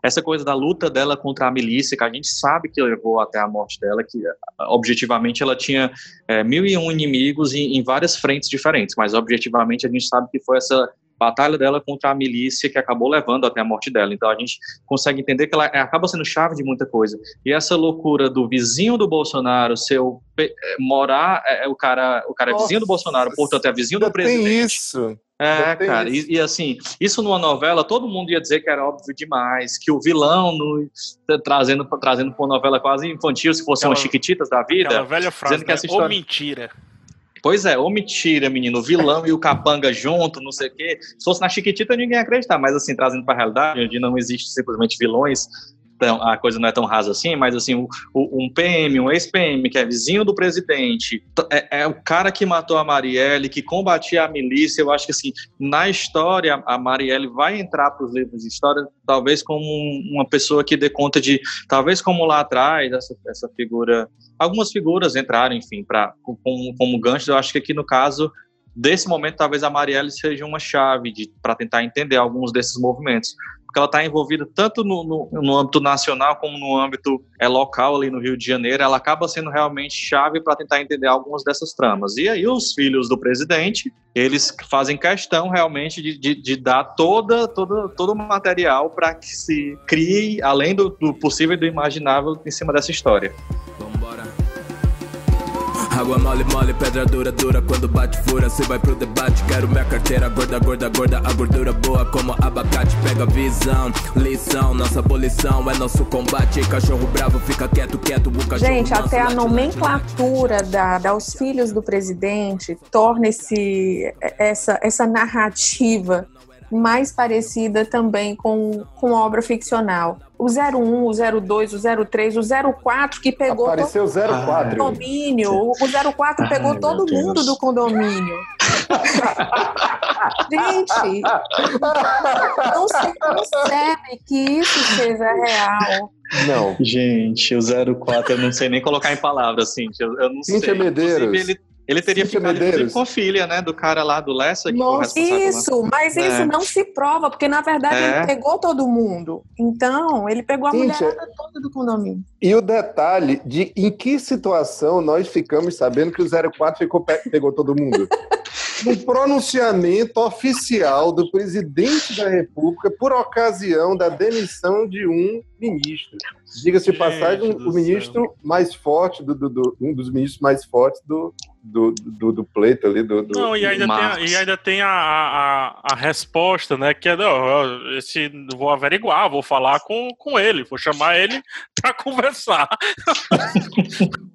Essa coisa da luta dela contra a milícia, que a gente sabe que levou até a morte dela, que objetivamente ela tinha é, mil e um inimigos em, em várias frentes diferentes, mas objetivamente a gente sabe que foi essa batalha dela contra a milícia que acabou levando até a morte dela. Então a gente consegue entender que ela é, acaba sendo chave de muita coisa. E essa loucura do vizinho do Bolsonaro, seu eh, morar, é, o cara, o cara é vizinho do Bolsonaro, portanto é vizinho do Tem presidente. isso. É, tem cara, e, e assim, isso numa novela, todo mundo ia dizer que era óbvio demais, que o vilão, no, trazendo, trazendo pra uma novela quase infantil, se fosse Aquela- umas chiquititas da vida, velha frase, dizendo que né? essa Ou história... mentira. Pois é, ou mentira, menino, o vilão e o capanga junto, não sei o quê. Se fosse na Chiquitita, ninguém ia acreditar, mas assim, trazendo para a realidade, onde não existe simplesmente vilões, então a coisa não é tão rasa assim, mas assim, o, o- um PM, um ex-PM, que é vizinho do presidente, é, é o cara que matou a Marielle, que combatia a milícia, eu acho que assim, na história, a Marielle vai entrar para os livros de história, talvez como um- uma pessoa que dê conta de, talvez como lá atrás, essa, essa figura algumas figuras entraram, enfim, para como, como gancho. Eu acho que aqui no caso desse momento, talvez a Marielle seja uma chave para tentar entender alguns desses movimentos, porque ela está envolvida tanto no, no, no âmbito nacional como no âmbito é, local ali no Rio de Janeiro. Ela acaba sendo realmente chave para tentar entender algumas dessas tramas. E aí os filhos do presidente, eles fazem questão realmente de, de, de dar toda, toda, todo o material para que se crie, além do, do possível e do imaginável, em cima dessa história. Água mole, mole, pedra dura, dura. Quando bate fura, cê vai pro debate. Quero minha carteira gorda, gorda, gorda. A gordura boa como abacate. Pega visão, lição. Nossa abolição é nosso combate. Cachorro bravo fica quieto, quieto. O cachorro Gente, manso até a late, late, nomenclatura da, da Os Filhos do Presidente torna esse, essa, essa narrativa mais parecida também com, com obra ficcional. O 01, o 02, o 03, o 04 que pegou Apareceu todo 04. o condomínio. O 04 pegou Ai, todo meu mundo Deus. do condomínio. Gente, não se percebe que isso seja real. Não. Gente, o 04 eu não sei nem colocar em palavras, Cintia. Eu, eu não Cíntia sei. Medeiros. Inclusive, ele, ele teria Cíntia ficado Medeiros. com a filha, né? Do cara lá do Lessa, que Nossa. Isso, mas É. isso não se prova, porque na verdade É. ele pegou todo mundo. Então, ele pegou a Cíntia, mulherada toda do condomínio. E o detalhe de em que situação nós ficamos sabendo que o 04 ficou, pe- pegou todo mundo. No pronunciamento oficial do presidente da República por ocasião da demissão de um ministro. Diga-se passagem, do o ministro mais forte, do, do- do- um dos ministros mais fortes do, do, do, do pleito ali. Do, do- Não, e ainda, tem, a, e ainda tem a, a, a resposta, né? Que é, não, esse, vou averiguar, vou falar com, com ele, vou chamar ele pra conversar.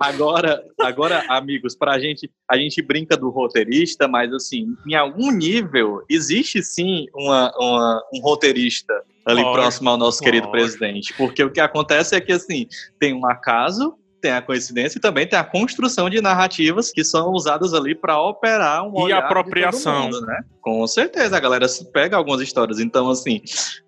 Agora, agora, amigos, pra gente, a gente brinca do roteirista, mas assim, em algum nível, existe sim uma, uma- um roteirista ali Lógico, próximo ao nosso querido lógico. presidente. Porque o que acontece é que assim, tem um acaso, tem a coincidência e também tem a construção de narrativas que são usadas ali para operar um E olhar de todo apropriação. mundo, né? Com certeza, a galera se pega algumas histórias. Então, assim,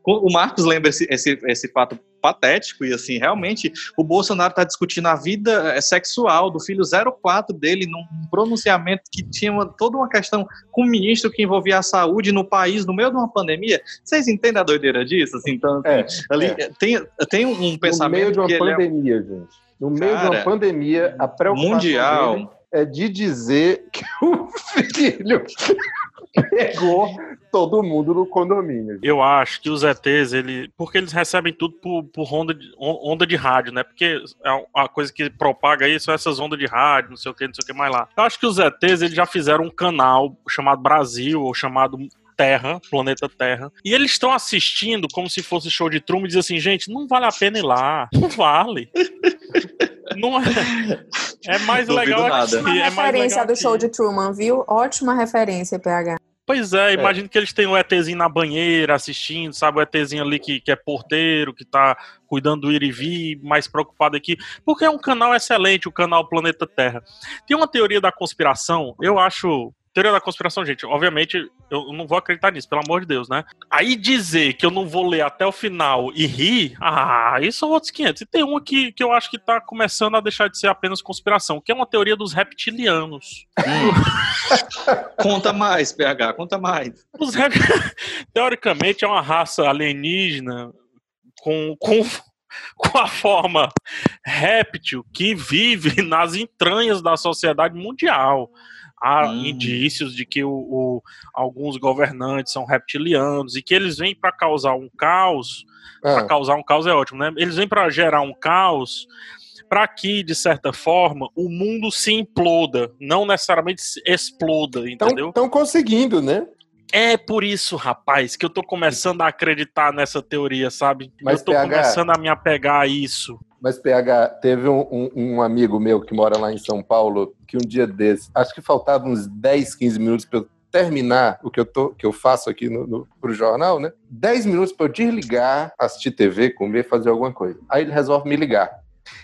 o Marcos lembra esse, esse, esse fato patético e assim, realmente o Bolsonaro está discutindo a vida eh, sexual do filho 04 dele num pronunciamento que tinha uma- toda uma questão com o ministro que envolvia a saúde no país no meio de uma pandemia. Vocês entendem a doideira disso? Assim, então, É, ali é. tem, tem um no meio pensamento de uma é pandemia, gente. No meio de Cara, uma pandemia, a preocupação mundial. dele é de dizer que o filho pegou todo mundo no condomínio. Eu acho que os ETs, ele, porque eles recebem tudo por, por onda, de, on- onda de rádio, né? Porque é a coisa que propaga aí são essas ondas de rádio, não sei o que, não sei o que mais lá. Eu acho que os ETs, eles já fizeram um canal chamado Brasil, ou chamado Terra, planeta Terra, e eles estão assistindo como se fosse show de Truman e dizem assim, gente, não vale a pena ir lá, não vale. Não é, é mais Duvido legal nada. aqui. Uma É mais referência legal do aqui. show de Truman, viu? Ótima referência, PH. Pois é, imagino que eles têm o ETzinho na banheira assistindo, sabe? O ETzinho ali que, que é porteiro, que tá cuidando do ir e vir, mais preocupado aqui. Porque é um canal excelente, o canal Planeta Terra. Tem uma teoria da conspiração, eu acho. Teoria da conspiração, gente, obviamente eu não vou acreditar nisso, pelo amor de Deus, né? Aí dizer que eu não vou ler até o final e rir, ah, isso são outros 500. E tem uma que, que eu acho que tá começando a deixar de ser apenas conspiração, que é uma teoria dos reptilianos. Conta mais, PH, conta mais. Os rep- Teoricamente é uma raça alienígena com, com, com a forma réptil que vive nas entranhas da sociedade mundial. Há Hum. indícios de que o, o- alguns governantes são reptilianos e que eles vêm para causar um caos. Para Ah, causar um caos é ótimo, né? Eles vêm para gerar um caos para que, de certa forma, o mundo se imploda, não necessariamente se exploda, entendeu? Estão conseguindo, né? É por isso, rapaz, que eu tô começando a acreditar nessa teoria, sabe? Mas, eu tô PH, começando a me apegar a isso. Mas, PH, teve um, um- um amigo meu que mora lá em São Paulo que um dia desse, acho que faltavam uns 10, 15 minutos para eu terminar o que eu, tô, que eu faço aqui no, no, pro jornal, né? 10 minutos para eu desligar, assistir TV, comer, fazer alguma coisa. Aí ele resolve me ligar.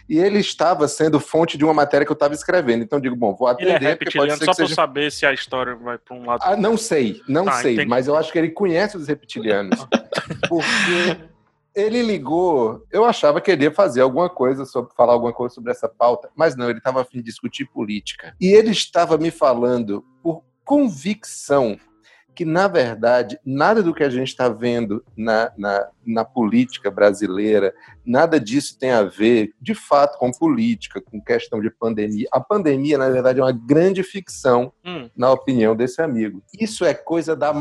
E ele estava sendo fonte de uma matéria que eu estava escrevendo. Então eu digo, bom, vou Ele é atender, porque pode reptiliano, só seja... saber se a história vai pra um lado. Ah, não sei, não Tá, sei, entendi. mas eu acho que ele conhece os reptilianos. porque ele ligou, eu achava que ele ia fazer alguma coisa sobre falar alguma coisa sobre essa pauta, mas não, ele estava a fim de discutir política. E ele estava me falando por convicção que, na verdade, nada do que a gente está vendo na, na, na política brasileira, nada disso tem a ver, de fato, com política, com questão de pandemia. A pandemia, na verdade, é uma grande ficção, Hum, na opinião desse amigo. Isso é coisa da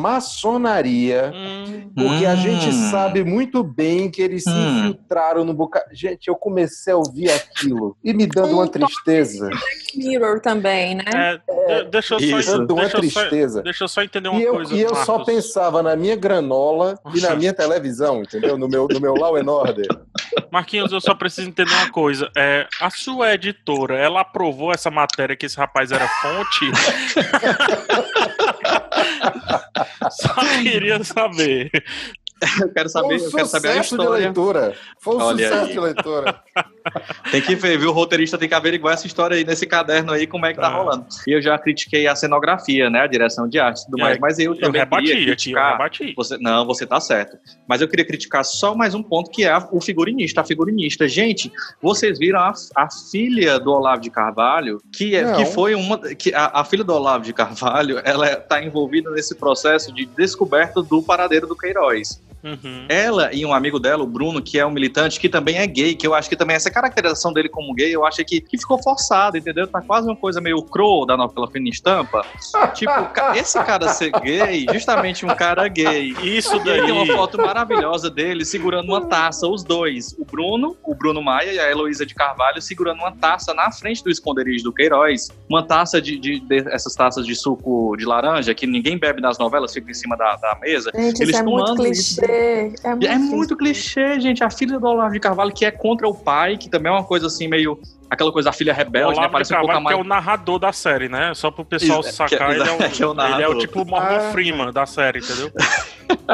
maçonaria, hum, porque a gente Hum. sabe muito bem que eles se Hum. infiltraram no bocado. Gente, eu comecei a ouvir aquilo e me dando uma tristeza. Mirror também, né? é, de- deixa eu só, Isso. Dando uma deixa eu só, tristeza. deixa eu só entender uma E eu, coisa. e eu só Marcos. pensava na minha granola e na minha televisão, entendeu? No meu, no meu Law and Order. Marquinhos, eu só preciso entender uma coisa. É, a sua editora, ela aprovou essa matéria que esse rapaz era fonte? só queria saber. Eu quero saber, um eu quero saber a sucesso de história. leitura. Foi um Olha sucesso aí. de leitura. Tem que ver, viu? O roteirista tem que averiguar essa história aí nesse caderno aí, como é que tá, Tá. rolando. E eu já critiquei a cenografia, né? A direção de arte e tudo É, mais, mas eu Eu também rebati queria aqui, eu criticar. rebati. Você, não, você tá certo. Mas eu queria criticar só mais um ponto, que é a- o figurinista. A figurinista. Gente, vocês viram a, a filha do Olavo de Carvalho, que, é, Não. que foi uma. Que a, a filha do Olavo de Carvalho, ela está envolvida nesse processo de descoberta do paradeiro do Queiroz. Uhum. Ela e um amigo dela, o Bruno, que é um militante, que também é gay, que eu acho que também essa caracterização dele como gay, eu acho que, que ficou forçada, entendeu? Tá quase uma coisa meio crow da novela Fina Estampa. tipo, esse cara ser gay, justamente um cara gay. Isso E aí tem uma daí. foto maravilhosa dele segurando uma taça, os dois. O Bruno, o Bruno Maia e a Heloísa de Carvalho segurando uma taça na frente do esconderijo do Queiroz. Uma taça de, de- de- essas taças de suco de laranja que ninguém bebe nas novelas, fica em cima da, da mesa. Gente, Eles isso é muito tomando isso. Clichê. É muito, É muito clichê, gente. A filha do Olavo de Carvalho, que é contra o pai, que também é uma coisa assim, meio. Aquela coisa da filha rebelde, né? Olavo de Parece um pouco a Carvalho, que é mais. o narrador da série, né? Só pro pessoal Isso, sacar, que é- ele, é o, que é o ele é o narrador. tipo Morgan Ah. Freeman da série, entendeu?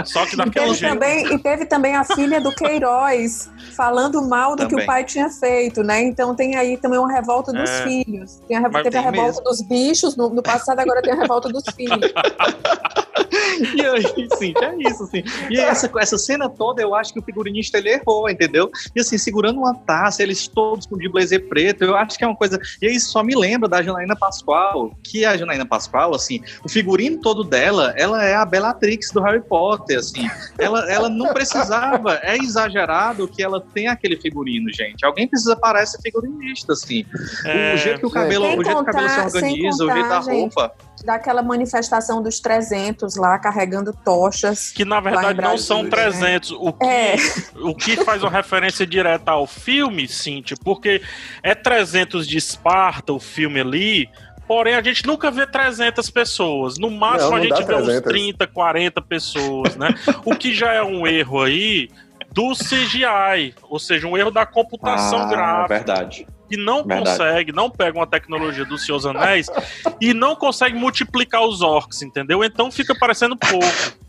Só que daquele teve, jeito. também, e teve também a filha do Queiroz falando mal do que Também. o pai tinha feito, né? Então tem aí também uma revolta dos É. filhos. Tem a, teve a tem revolta mesmo. dos bichos no, no passado, agora tem a revolta dos filhos. E aí, sim, é isso, assim. E essa, essa cena toda, eu acho que o figurinista ele errou, entendeu? E assim, segurando uma taça, eles todos com de blazer preto, eu acho que é uma coisa. E aí só me lembra da Janaína Pascoal, que a Janaína Pascoal, assim, o figurino todo dela, ela é a Bellatrix do Harry Potter, assim. Ela, ela não precisava, é exagerado que ela tem aquele figurino, gente. Alguém precisa parar esse figurinista, assim. É, o jeito que o cabelo, o jeito que o cabelo se contar- organiza, o jeito da contar, gente, roupa. Daquela manifestação dos 300 lá, carregando tochas. Que na verdade não são Brasília, 300. O que, É. o que faz uma referência direta ao filme, Cintia, porque é 300 de Esparta, o filme ali, Porém, a gente nunca vê 300 pessoas. No máximo, Não, a não gente dá vê uns 300. 30, 40 pessoas, né? o que já é um erro aí do CGI, ou seja, um erro da computação Ah, gráfica verdade. Que não Verdade. consegue, não pega uma tecnologia dos Anéis e não consegue multiplicar os orcs, entendeu? Então fica parecendo pouco.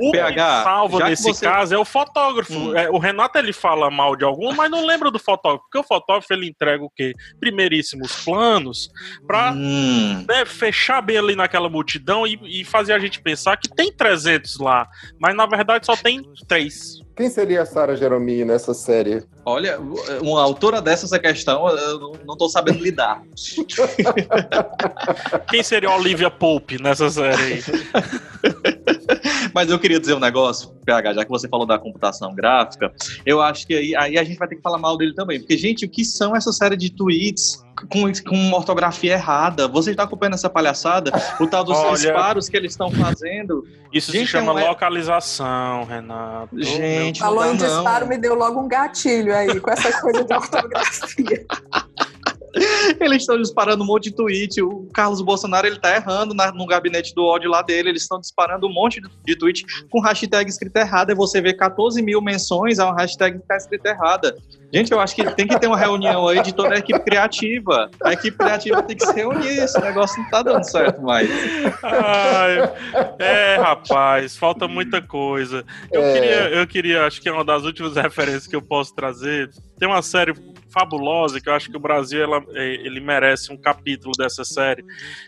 O PH, que salva já que nesse você- caso é o fotógrafo. Hum. É, o Renato ele fala mal de algum, mas não lembra do fotógrafo, porque o fotógrafo ele entrega o quê? Primeiríssimos planos pra Hum, né, fechar bem ali naquela multidão e, e fazer a gente pensar que tem 300 lá, mas na verdade só tem 3. Quem seria a Sarah Jeromini nessa série? olha, uma autora dessa essa questão, eu não- não tô sabendo lidar. Quem seria a Olivia Pope nessa série aí? Mas eu queria dizer um negócio, PH, já que você falou da computação gráfica, eu acho que aí, aí a gente vai ter que falar mal dele também. Porque, gente, o que são essa série de tweets com, com ortografia errada? Você está acompanhando essa palhaçada? O tal dos Olha- disparos que eles estão fazendo? Isso Gente, se chama é- localização, Renato. Gente, Falou em não. disparo, me deu logo um gatilho aí, com essa coisa de ortografia. Eles estão disparando um monte de tweet. O Carlos Bolsonaro ele tá errando na- no gabinete do ódio lá dele. Eles estão disparando um monte de, de tweet com hashtag escrita errada. E você vê 14 mil menções a uma hashtag que tá escrita errada. Gente, eu acho que tem que ter uma reunião aí de toda a equipe criativa. A equipe criativa tem que se reunir. Esse negócio não tá dando certo mais. Ai, é, rapaz, falta muita coisa. Eu, É. queria, eu queria, acho que é uma das últimas referências que eu posso trazer. Tem uma série fabulosa que eu acho que o Brasil ela- é, ele merece um capítulo dessa série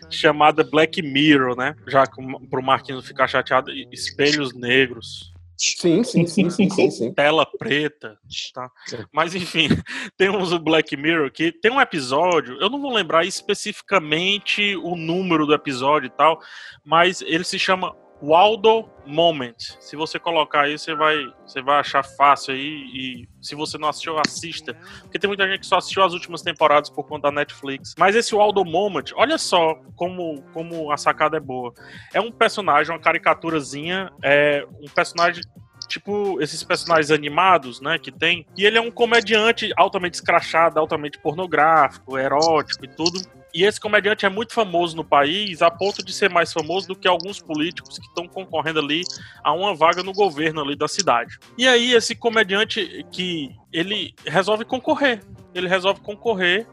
chamada Black Mirror, né? Já que o- Marquinhos ficar chateado, espelhos negros. Sim, sim, sim, sim, sim, sim. tela preta, tá? Mas enfim, tem uns do Black Mirror que tem um episódio, eu não vou lembrar especificamente o número do episódio e tal, mas ele se chama Waldo Moment. Se você colocar aí, você vai, você vai achar fácil aí e se você não assistiu, assista, porque tem muita gente que só assistiu as últimas temporadas por conta da Netflix. Mas esse Waldo Moment, olha só como como a sacada é boa. É um personagem, uma caricaturazinha, é um personagem tipo esses personagens animados, né, que tem. E ele é um comediante altamente escrachado, altamente pornográfico, erótico e tudo. E esse comediante é muito famoso no país, a ponto de ser mais famoso do que alguns políticos que estão concorrendo ali a uma vaga no governo ali da cidade. E aí esse comediante que ele resolve concorrer, ele resolve concorrer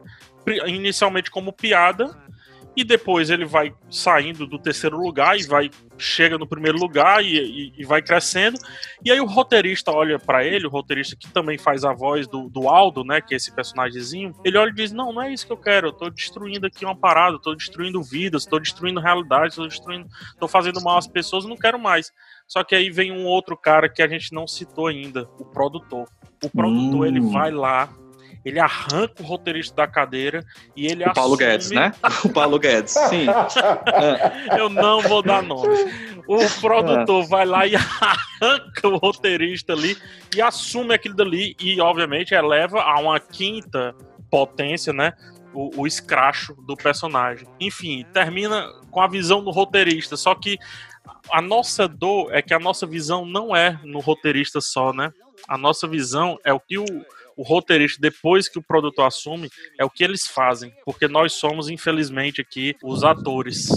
inicialmente como piada e depois ele vai saindo do terceiro lugar e vai chega no primeiro lugar e, e- e vai crescendo. E aí o roteirista olha pra ele o roteirista que também faz a voz do, do Aldo né que é esse personagemzinho ele olha e diz não não é isso que eu quero eu tô destruindo aqui uma parada tô destruindo vidas tô destruindo realidades tô destruindo tô fazendo mal às pessoas não quero mais. Só que aí vem um outro cara que a gente não citou ainda o produtor. O produtor Hum. ele vai lá ele arranca o roteirista da cadeira e ele O Paulo assume- Guedes, né? O Paulo Guedes, sim. É. eu não vou dar nome. O produtor vai lá e arranca o roteirista ali e assume aquilo dali e, obviamente, eleva a uma quinta potência, né? O, o escracho do personagem. Enfim, termina com a visão do roteirista. Só que a nossa dor é que a nossa visão não é no roteirista só, né? A nossa visão é o que o, o roteirista, depois que o produtor assume, é o que eles fazem. Porque nós somos, infelizmente, aqui os atores.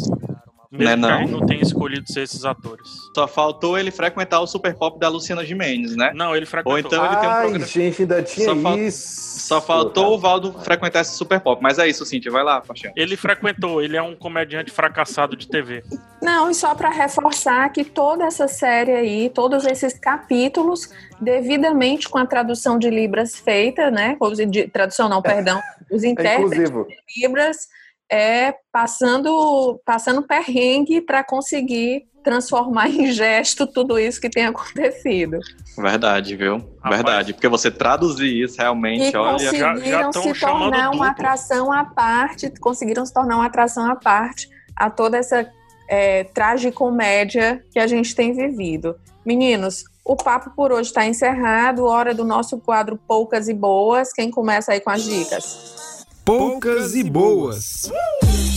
Mesmo Não é não? não tenha escolhido ser esses atores. Só faltou ele frequentar o Super Pop da Luciana Gimenez, né? Não, ele frequentou. Ou então ele tem um Ai, programa. gente, ainda tinha Só fal- isso. Só faltou o Valdo frequentar esse Super Pop. Mas é isso, Cintia. Vai lá, Paixão. Ele frequentou, ele é um comediante fracassado de TV. Não, e só para reforçar que toda essa série aí, todos esses capítulos, devidamente com a tradução de Libras feita, né? De, tradução não, perdão. Os É intérpretes inclusivo. de Libras é passando, passando perrengue para conseguir transformar em gesto tudo isso que tem acontecido. Verdade, viu? Rapaz. Verdade. Porque você traduzir isso realmente, E olha. já- já conseguiram tão se tornar duplo. uma atração à parte, conseguiram se tornar uma atração à parte a toda essa é, tragicomédia que a gente tem vivido. Meninos, o papo por hoje está encerrado, hora do nosso quadro Poucas e Boas. Quem começa aí com as dicas? Poucas e boas. Mandei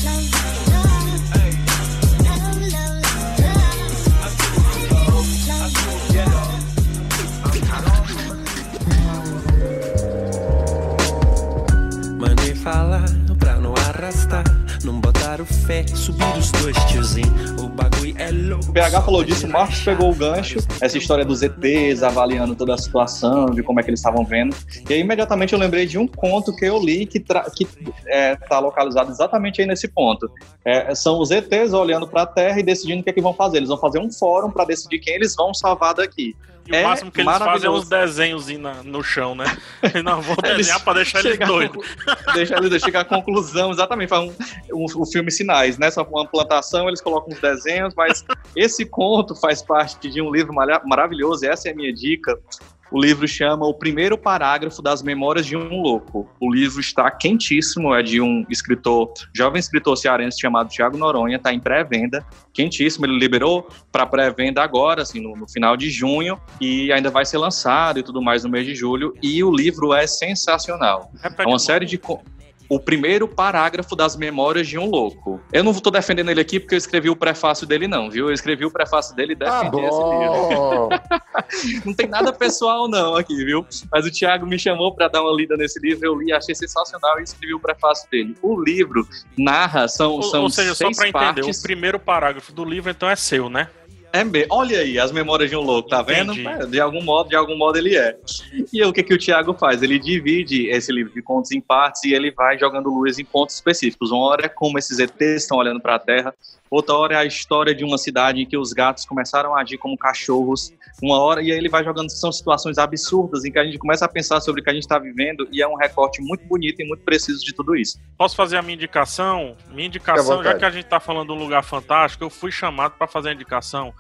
fé, subir os dois, tiozinho. O bagulho é louco. O PH falou disso, o Marcos pegou o gancho, essa história dos ETs, avaliando toda a situação, de como é que eles estavam vendo. E aí, imediatamente eu lembrei de um conto que eu li que está que, é, tá localizado exatamente aí nesse ponto. É, são os ETs olhando para a Terra e decidindo o que, é que vão fazer. Eles vão fazer um fórum para decidir quem eles vão salvar daqui. E o máximo que eles fazem é uns desenhos no chão, né? não, vou desenhar para deixar eles doidos. deixar eles chegar à conclusão, exatamente. Faz um, um, um, filme Sinais, né? Só uma plantação, eles colocam uns desenhos, mas esse conto faz parte de um livro maravilhoso, e essa é a minha dica, o livro chama O Primeiro Parágrafo das Memórias de um Louco. O livro está quentíssimo, é de um escritor, jovem escritor cearense chamado Tiago Noronha, está em pré-venda, quentíssimo. Ele liberou para pré-venda agora, assim, no, no, final de junho, e ainda vai ser lançado e tudo mais no mês de julho. E o livro é sensacional. É uma série de o primeiro parágrafo das Memórias de um Louco. Eu não estou defendendo ele aqui porque eu escrevi o prefácio dele, não, viu? Eu escrevi o prefácio dele e defendi ah, esse livro. não tem nada pessoal, não, aqui, viu? Mas o Thiago me chamou para dar uma lida nesse livro, eu li, achei sensacional e escrevi o prefácio dele. O livro narra, são, ou, são ou seja, seis só para entender, o primeiro parágrafo do livro então é seu, né? É mesmo. Olha aí, as memórias de um louco, tá vendo? É, de algum modo, de algum modo ele é. E o que, que o Tiago faz? Ele divide esse livro de contos em partes e ele vai jogando luz em pontos específicos. Uma hora é como esses ETs estão olhando para a Terra, outra hora é a história de uma cidade em que os gatos começaram a agir como cachorros. Uma hora, e aí ele vai jogando, são situações absurdas em que a gente começa a pensar sobre o que a gente está vivendo e é um recorte muito bonito e muito preciso de tudo isso. Posso fazer a minha indicação? Minha indicação, já que a gente está falando de um lugar fantástico, eu fui chamado para fazer a indicação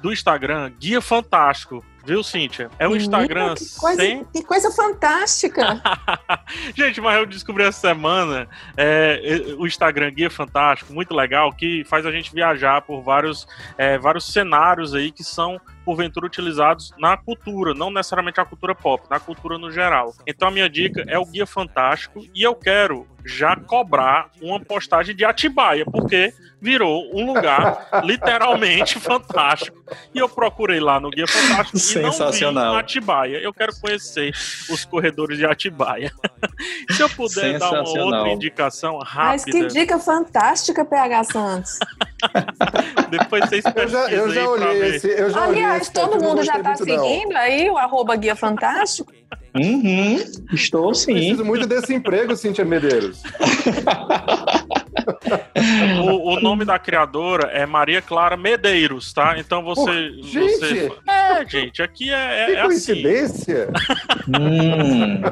do Instagram Guia Fantástico. Viu, Cíntia? É um Instagram que coisa, sem... Que coisa fantástica! Gente, mas eu descobri essa semana é, o Instagram Guia Fantástico, muito legal, que faz a gente viajar por vários, é, vários cenários aí que são porventura utilizados na cultura, não necessariamente a cultura pop, na cultura no geral. Então a minha dica é o Guia Fantástico e eu quero já cobrar uma postagem de Atibaia, porque virou um lugar literalmente fantástico. E eu procurei lá no Guia Fantástico Sensacional. e não vi Atibaia. Eu quero conhecer os corredores de Atibaia. Se eu puder dar uma outra indicação rápida. Mas que dica fantástica, PH Santos. Depois vocês eu já, eu já olhei esse, eu já Aliás, esse todo mundo já está seguindo não. aí o arroba Guia Fantástico? Uhum, estou sim. Preciso muito desse emprego, Cíntia Medeiros. o, o, nome da criadora é Maria Clara Medeiros, tá? Então você. Pô, gente! Você... É, gente, aqui é, é, que assim. coincidência! Assim. hum.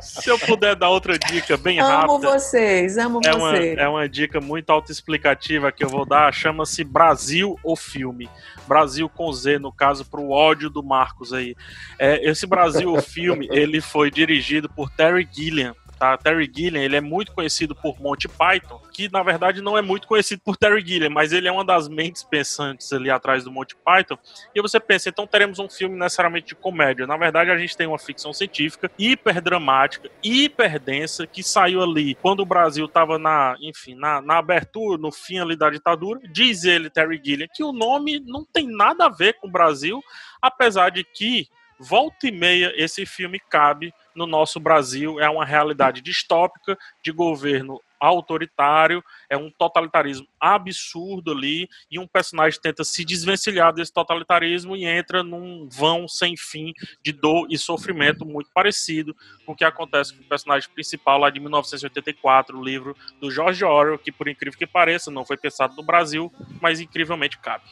Se eu puder dar outra dica bem amo rápida. Amo vocês, amo é vocês. Uma, é uma dica muito autoexplicativa que eu vou dar, chama-se Brasil o Filme. Brasil com Z, no caso, para o ódio do Marcos aí. É, esse Brasil o Filme, ele foi dirigido por Terry Gilliam tá? Terry Gilliam, ele é muito conhecido por Monty Python, que na verdade não é muito conhecido por Terry Gilliam, mas ele é uma das mentes pensantes ali atrás do Monty Python. E você pensa, então teremos um filme necessariamente de comédia. Na verdade, a gente tem uma ficção científica hiper dramática, hiper densa, que saiu ali quando o Brasil estava na, enfim, na, na abertura, no fim ali da ditadura. Diz ele, Terry Gilliam, que o nome não tem nada a ver com o Brasil, apesar de que volta e meia esse filme cabe no nosso Brasil. É uma realidade distópica de governo autoritário, é um totalitarismo absurdo ali, e um personagem tenta se desvencilhar desse totalitarismo e entra num vão sem fim de dor e sofrimento muito parecido com o que acontece com o personagem principal lá de 1984, o livro do George Orwell, que por incrível que pareça, não foi pensado no Brasil, mas incrivelmente cabe.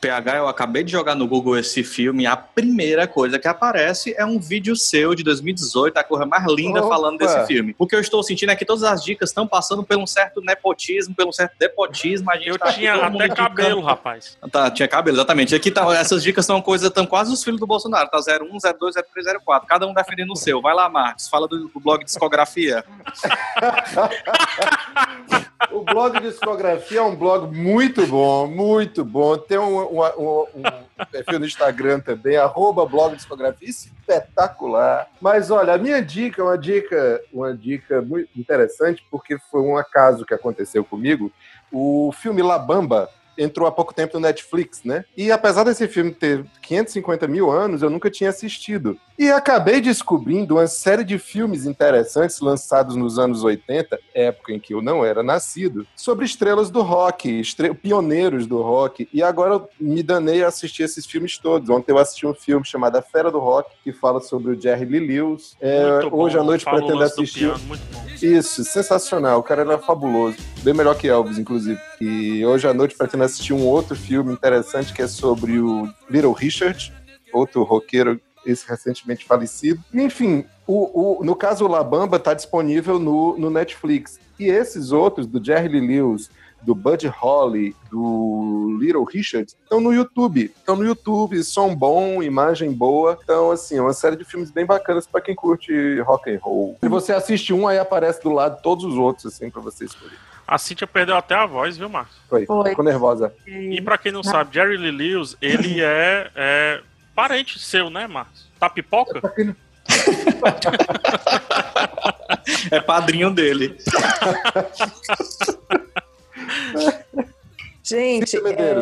PH, eu acabei de jogar no Google esse filme, a primeira coisa que aparece é um vídeo seu de 2018, a coisa mais linda Opa. falando desse filme. O que eu estou sentindo é que todas as dicas estão passando por um certo nepotismo, pelo um certo depotismo. A gente eu tá tinha até cabelo, rapaz. Tá, tinha cabelo, exatamente. Aqui tá, essas dicas são coisas, estão quase os filhos do Bolsonaro, tá 01, 02, 03, 04, cada um defendendo o seu. Vai lá, Marcos, fala do, do blog Discografia. o blog Discografia é um blog muito bom, muito bom. Tem um, um, um, um perfil no Instagram também, arroba blog Discografia, espetacular. Mas olha, a minha dica é uma dica, uma dica muito interessante, porque foi um acaso que aconteceu comigo. O filme La Bamba, entrou há pouco tempo no Netflix, né? E apesar desse filme ter 550 mil anos, eu nunca tinha assistido. E acabei descobrindo uma série de filmes interessantes lançados nos anos 80, época em que eu não era nascido, sobre estrelas do rock, estre... pioneiros do rock. E agora eu me danei a assistir esses filmes todos. Ontem eu assisti um filme chamado A Fera do Rock, que fala sobre o Jerry Lee Lewis. É, hoje à noite pretendo assistir. Piano, Isso, sensacional. O cara era fabuloso. Bem melhor que Elvis, inclusive. E hoje à noite pretendo assistir um outro filme interessante que é sobre o Little Richard, outro roqueiro esse recentemente falecido. Enfim, o, o, no caso o La Bamba está disponível no, no Netflix. E esses outros, do Jerry Lee Lewis, do Bud Holly, do Little Richard, estão no YouTube. Estão no YouTube, som bom, imagem boa. Então, assim, é uma série de filmes bem bacanas para quem curte rock and roll. Se você assiste um, aí aparece do lado todos os outros, assim, para você escolher. A Cíntia perdeu até a voz, viu, Marcos? Foi, Foi. ficou nervosa. E pra quem não sabe, Jerry Lee Lewis, ele é, é parente seu, né, Marcos? Tá pipoca? É padrinho dele. Gente, é,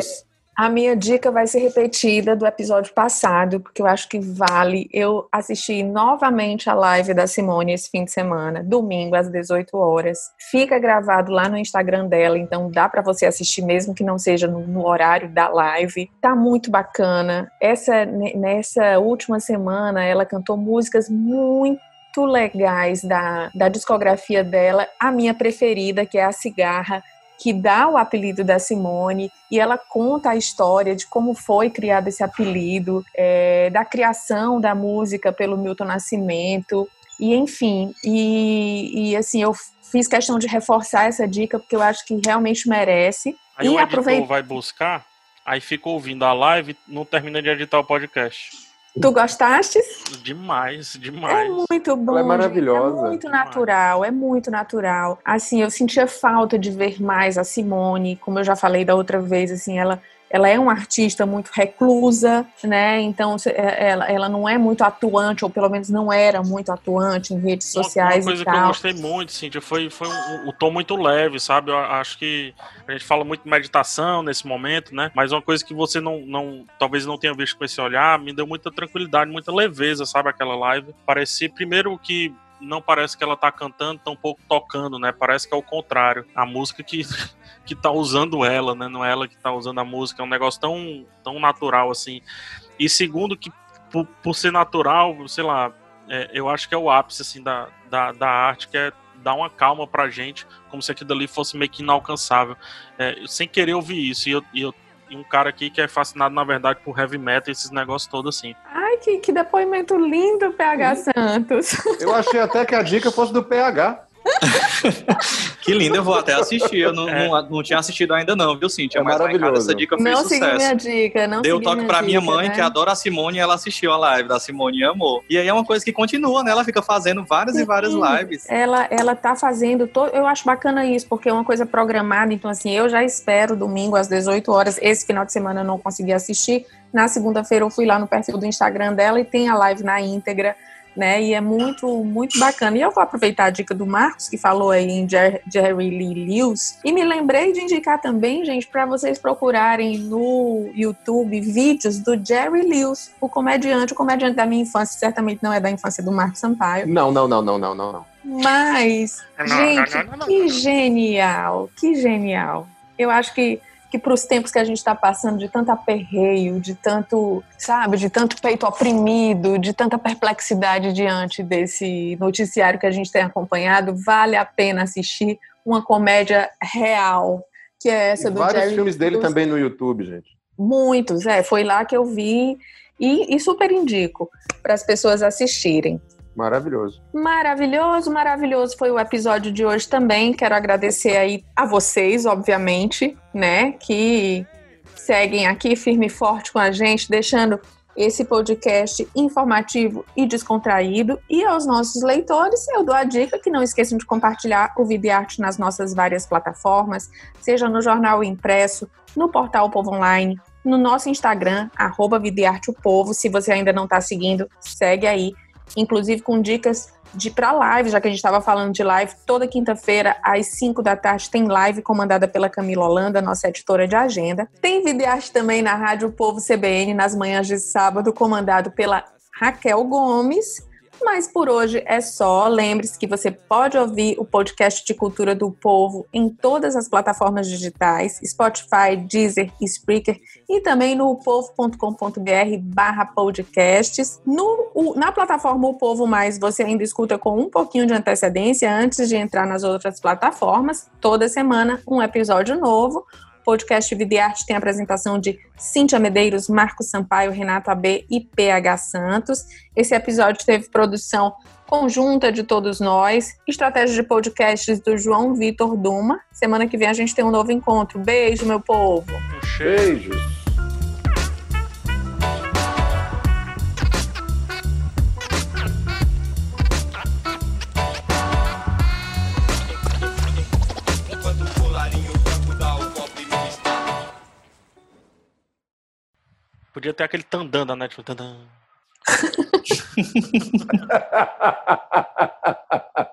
a minha dica vai ser repetida do episódio passado, porque eu acho que vale. Eu assisti novamente a live da Simone esse fim de semana, domingo às 18 horas. Fica gravado lá no Instagram dela, então dá para você assistir mesmo que não seja no, no horário da live. Tá muito bacana. Essa ne- nessa última semana ela cantou músicas muito legais da, da discografia dela, a minha preferida, que é a Cigarra, que dá o apelido da Simone, e ela conta a história de como foi criado esse apelido, é, da criação da música pelo Milton Nascimento, e enfim, e, e assim, eu fiz questão de reforçar essa dica, porque eu acho que realmente merece. Aí e o editor aproveita. vai buscar, aí fica ouvindo a live não termina de editar o podcast. Tu gostaste? Demais, É demais. muito bom. Ela é gente, maravilhosa. É muito natural, é muito natural. Assim, eu sentia falta de ver mais a Simone, como eu já falei da outra vez, assim, ela ela é uma artista muito reclusa, né? Então é- ela, ela não é muito atuante, ou pelo menos não era muito atuante em redes sociais uma coisa e que eu tal. gostei muito, Cíntia, foi, foi um, um tom muito leve, sabe? Eu acho que a gente fala muito de meditação nesse momento, né? Mas uma coisa que você não, não talvez não tenha visto com esse olhar, me deu muita tranquilidade, muita leveza, sabe? Aquela live. Parecia, primeiro, que não parece que ela tá cantando, tão pouco tocando, né? Parece que é o contrário. A música que, que tá usando ela, né? Não é ela que tá usando a música. É um negócio tão, tão natural, assim. E segundo, que por, por ser natural, sei lá, é, eu acho que é o ápice, assim, da, da, da arte, que é dar uma calma pra gente, como se aquilo ali fosse meio que inalcançável. É, sem querer ouvir isso. E, eu, e, eu, e um cara aqui que é fascinado, na verdade, por heavy metal e esses negócios todos, assim. Ai, que, que depoimento lindo, PH Santos. Eu achei até que a dica fosse do PH. Que lindo, eu vou até assistir. Eu não, É. não, não tinha assistido ainda, não, viu, Cíntia? É Mas lá em casa maravilhoso. essa dica fez Não segui minha sucesso. dica, não Deu toque pra minha dica, mãe, né? que adora a Simone, e ela assistiu a live da Simone e amou. E aí é uma coisa que continua, né? Ela fica fazendo várias e várias Sim. lives. ela ela tá fazendo to... eu acho bacana isso porque é uma coisa programada então assim eu já espero domingo às 18 horas esse final de semana eu não consegui assistir na segunda-feira eu fui lá no perfil do Instagram dela e tem a live na íntegra né e é muito muito bacana e eu vou aproveitar a dica do Marcos que falou aí em Jer- Jerry Lee Lewis e me lembrei de indicar também gente para vocês procurarem no YouTube vídeos do Jerry Lewis o comediante o comediante da minha infância certamente não é da infância do Marcos Sampaio Não, não, não, não, não, não, não. mas, Não, gente, não, não, não, que não. genial, que genial. Eu acho que, que para os tempos que a gente está passando, de tanto aperreio, de tanto, sabe, de tanto peito oprimido, de tanta perplexidade diante desse noticiário que a gente tem acompanhado, vale a pena assistir uma comédia real, que é essa E do vários Jerry filmes dele também no YouTube, gente. Muitos, é, foi lá que eu vi e, e super indico para as pessoas assistirem. Maravilhoso. Maravilhoso, maravilhoso foi o episódio de hoje também. Quero agradecer aí a vocês, obviamente, né, que seguem aqui firme e forte com a gente, deixando esse podcast informativo e descontraído. E aos nossos leitores, eu dou a dica que não esqueçam de compartilhar o Vida nas nossas várias plataformas, seja no jornal impresso, no portal Povo Online, no nosso Instagram, arroba Arte o Povo. Se você ainda não está seguindo, segue aí inclusive com dicas de para live, já que a gente estava falando de live, toda quinta-feira às 5 da tarde tem live comandada pela Camila Holanda, nossa editora de agenda. Tem videoarte também na Rádio Povo CBN nas manhãs de sábado, comandado pela Raquel Gomes. Mas por hoje é só. Lembre-se que você pode ouvir o podcast de Cultura do Povo em todas as plataformas digitais, Spotify, Deezer, Spreaker e também no povo.com.br barra podcasts. No, na plataforma O Povo Mais, você ainda escuta com um pouquinho de antecedência antes de entrar nas outras plataformas. Toda semana um episódio novo podcast Vida e Arte tem a apresentação de Cíntia Medeiros, Marcos Sampaio, Renato AB e PH Santos. Esse episódio teve produção conjunta de todos nós, estratégia de podcasts do João Vitor Duma. Semana que vem a gente tem um novo encontro. Beijo, meu povo. Beijos. Podia ter aquele tandã da Netflix. Tandã.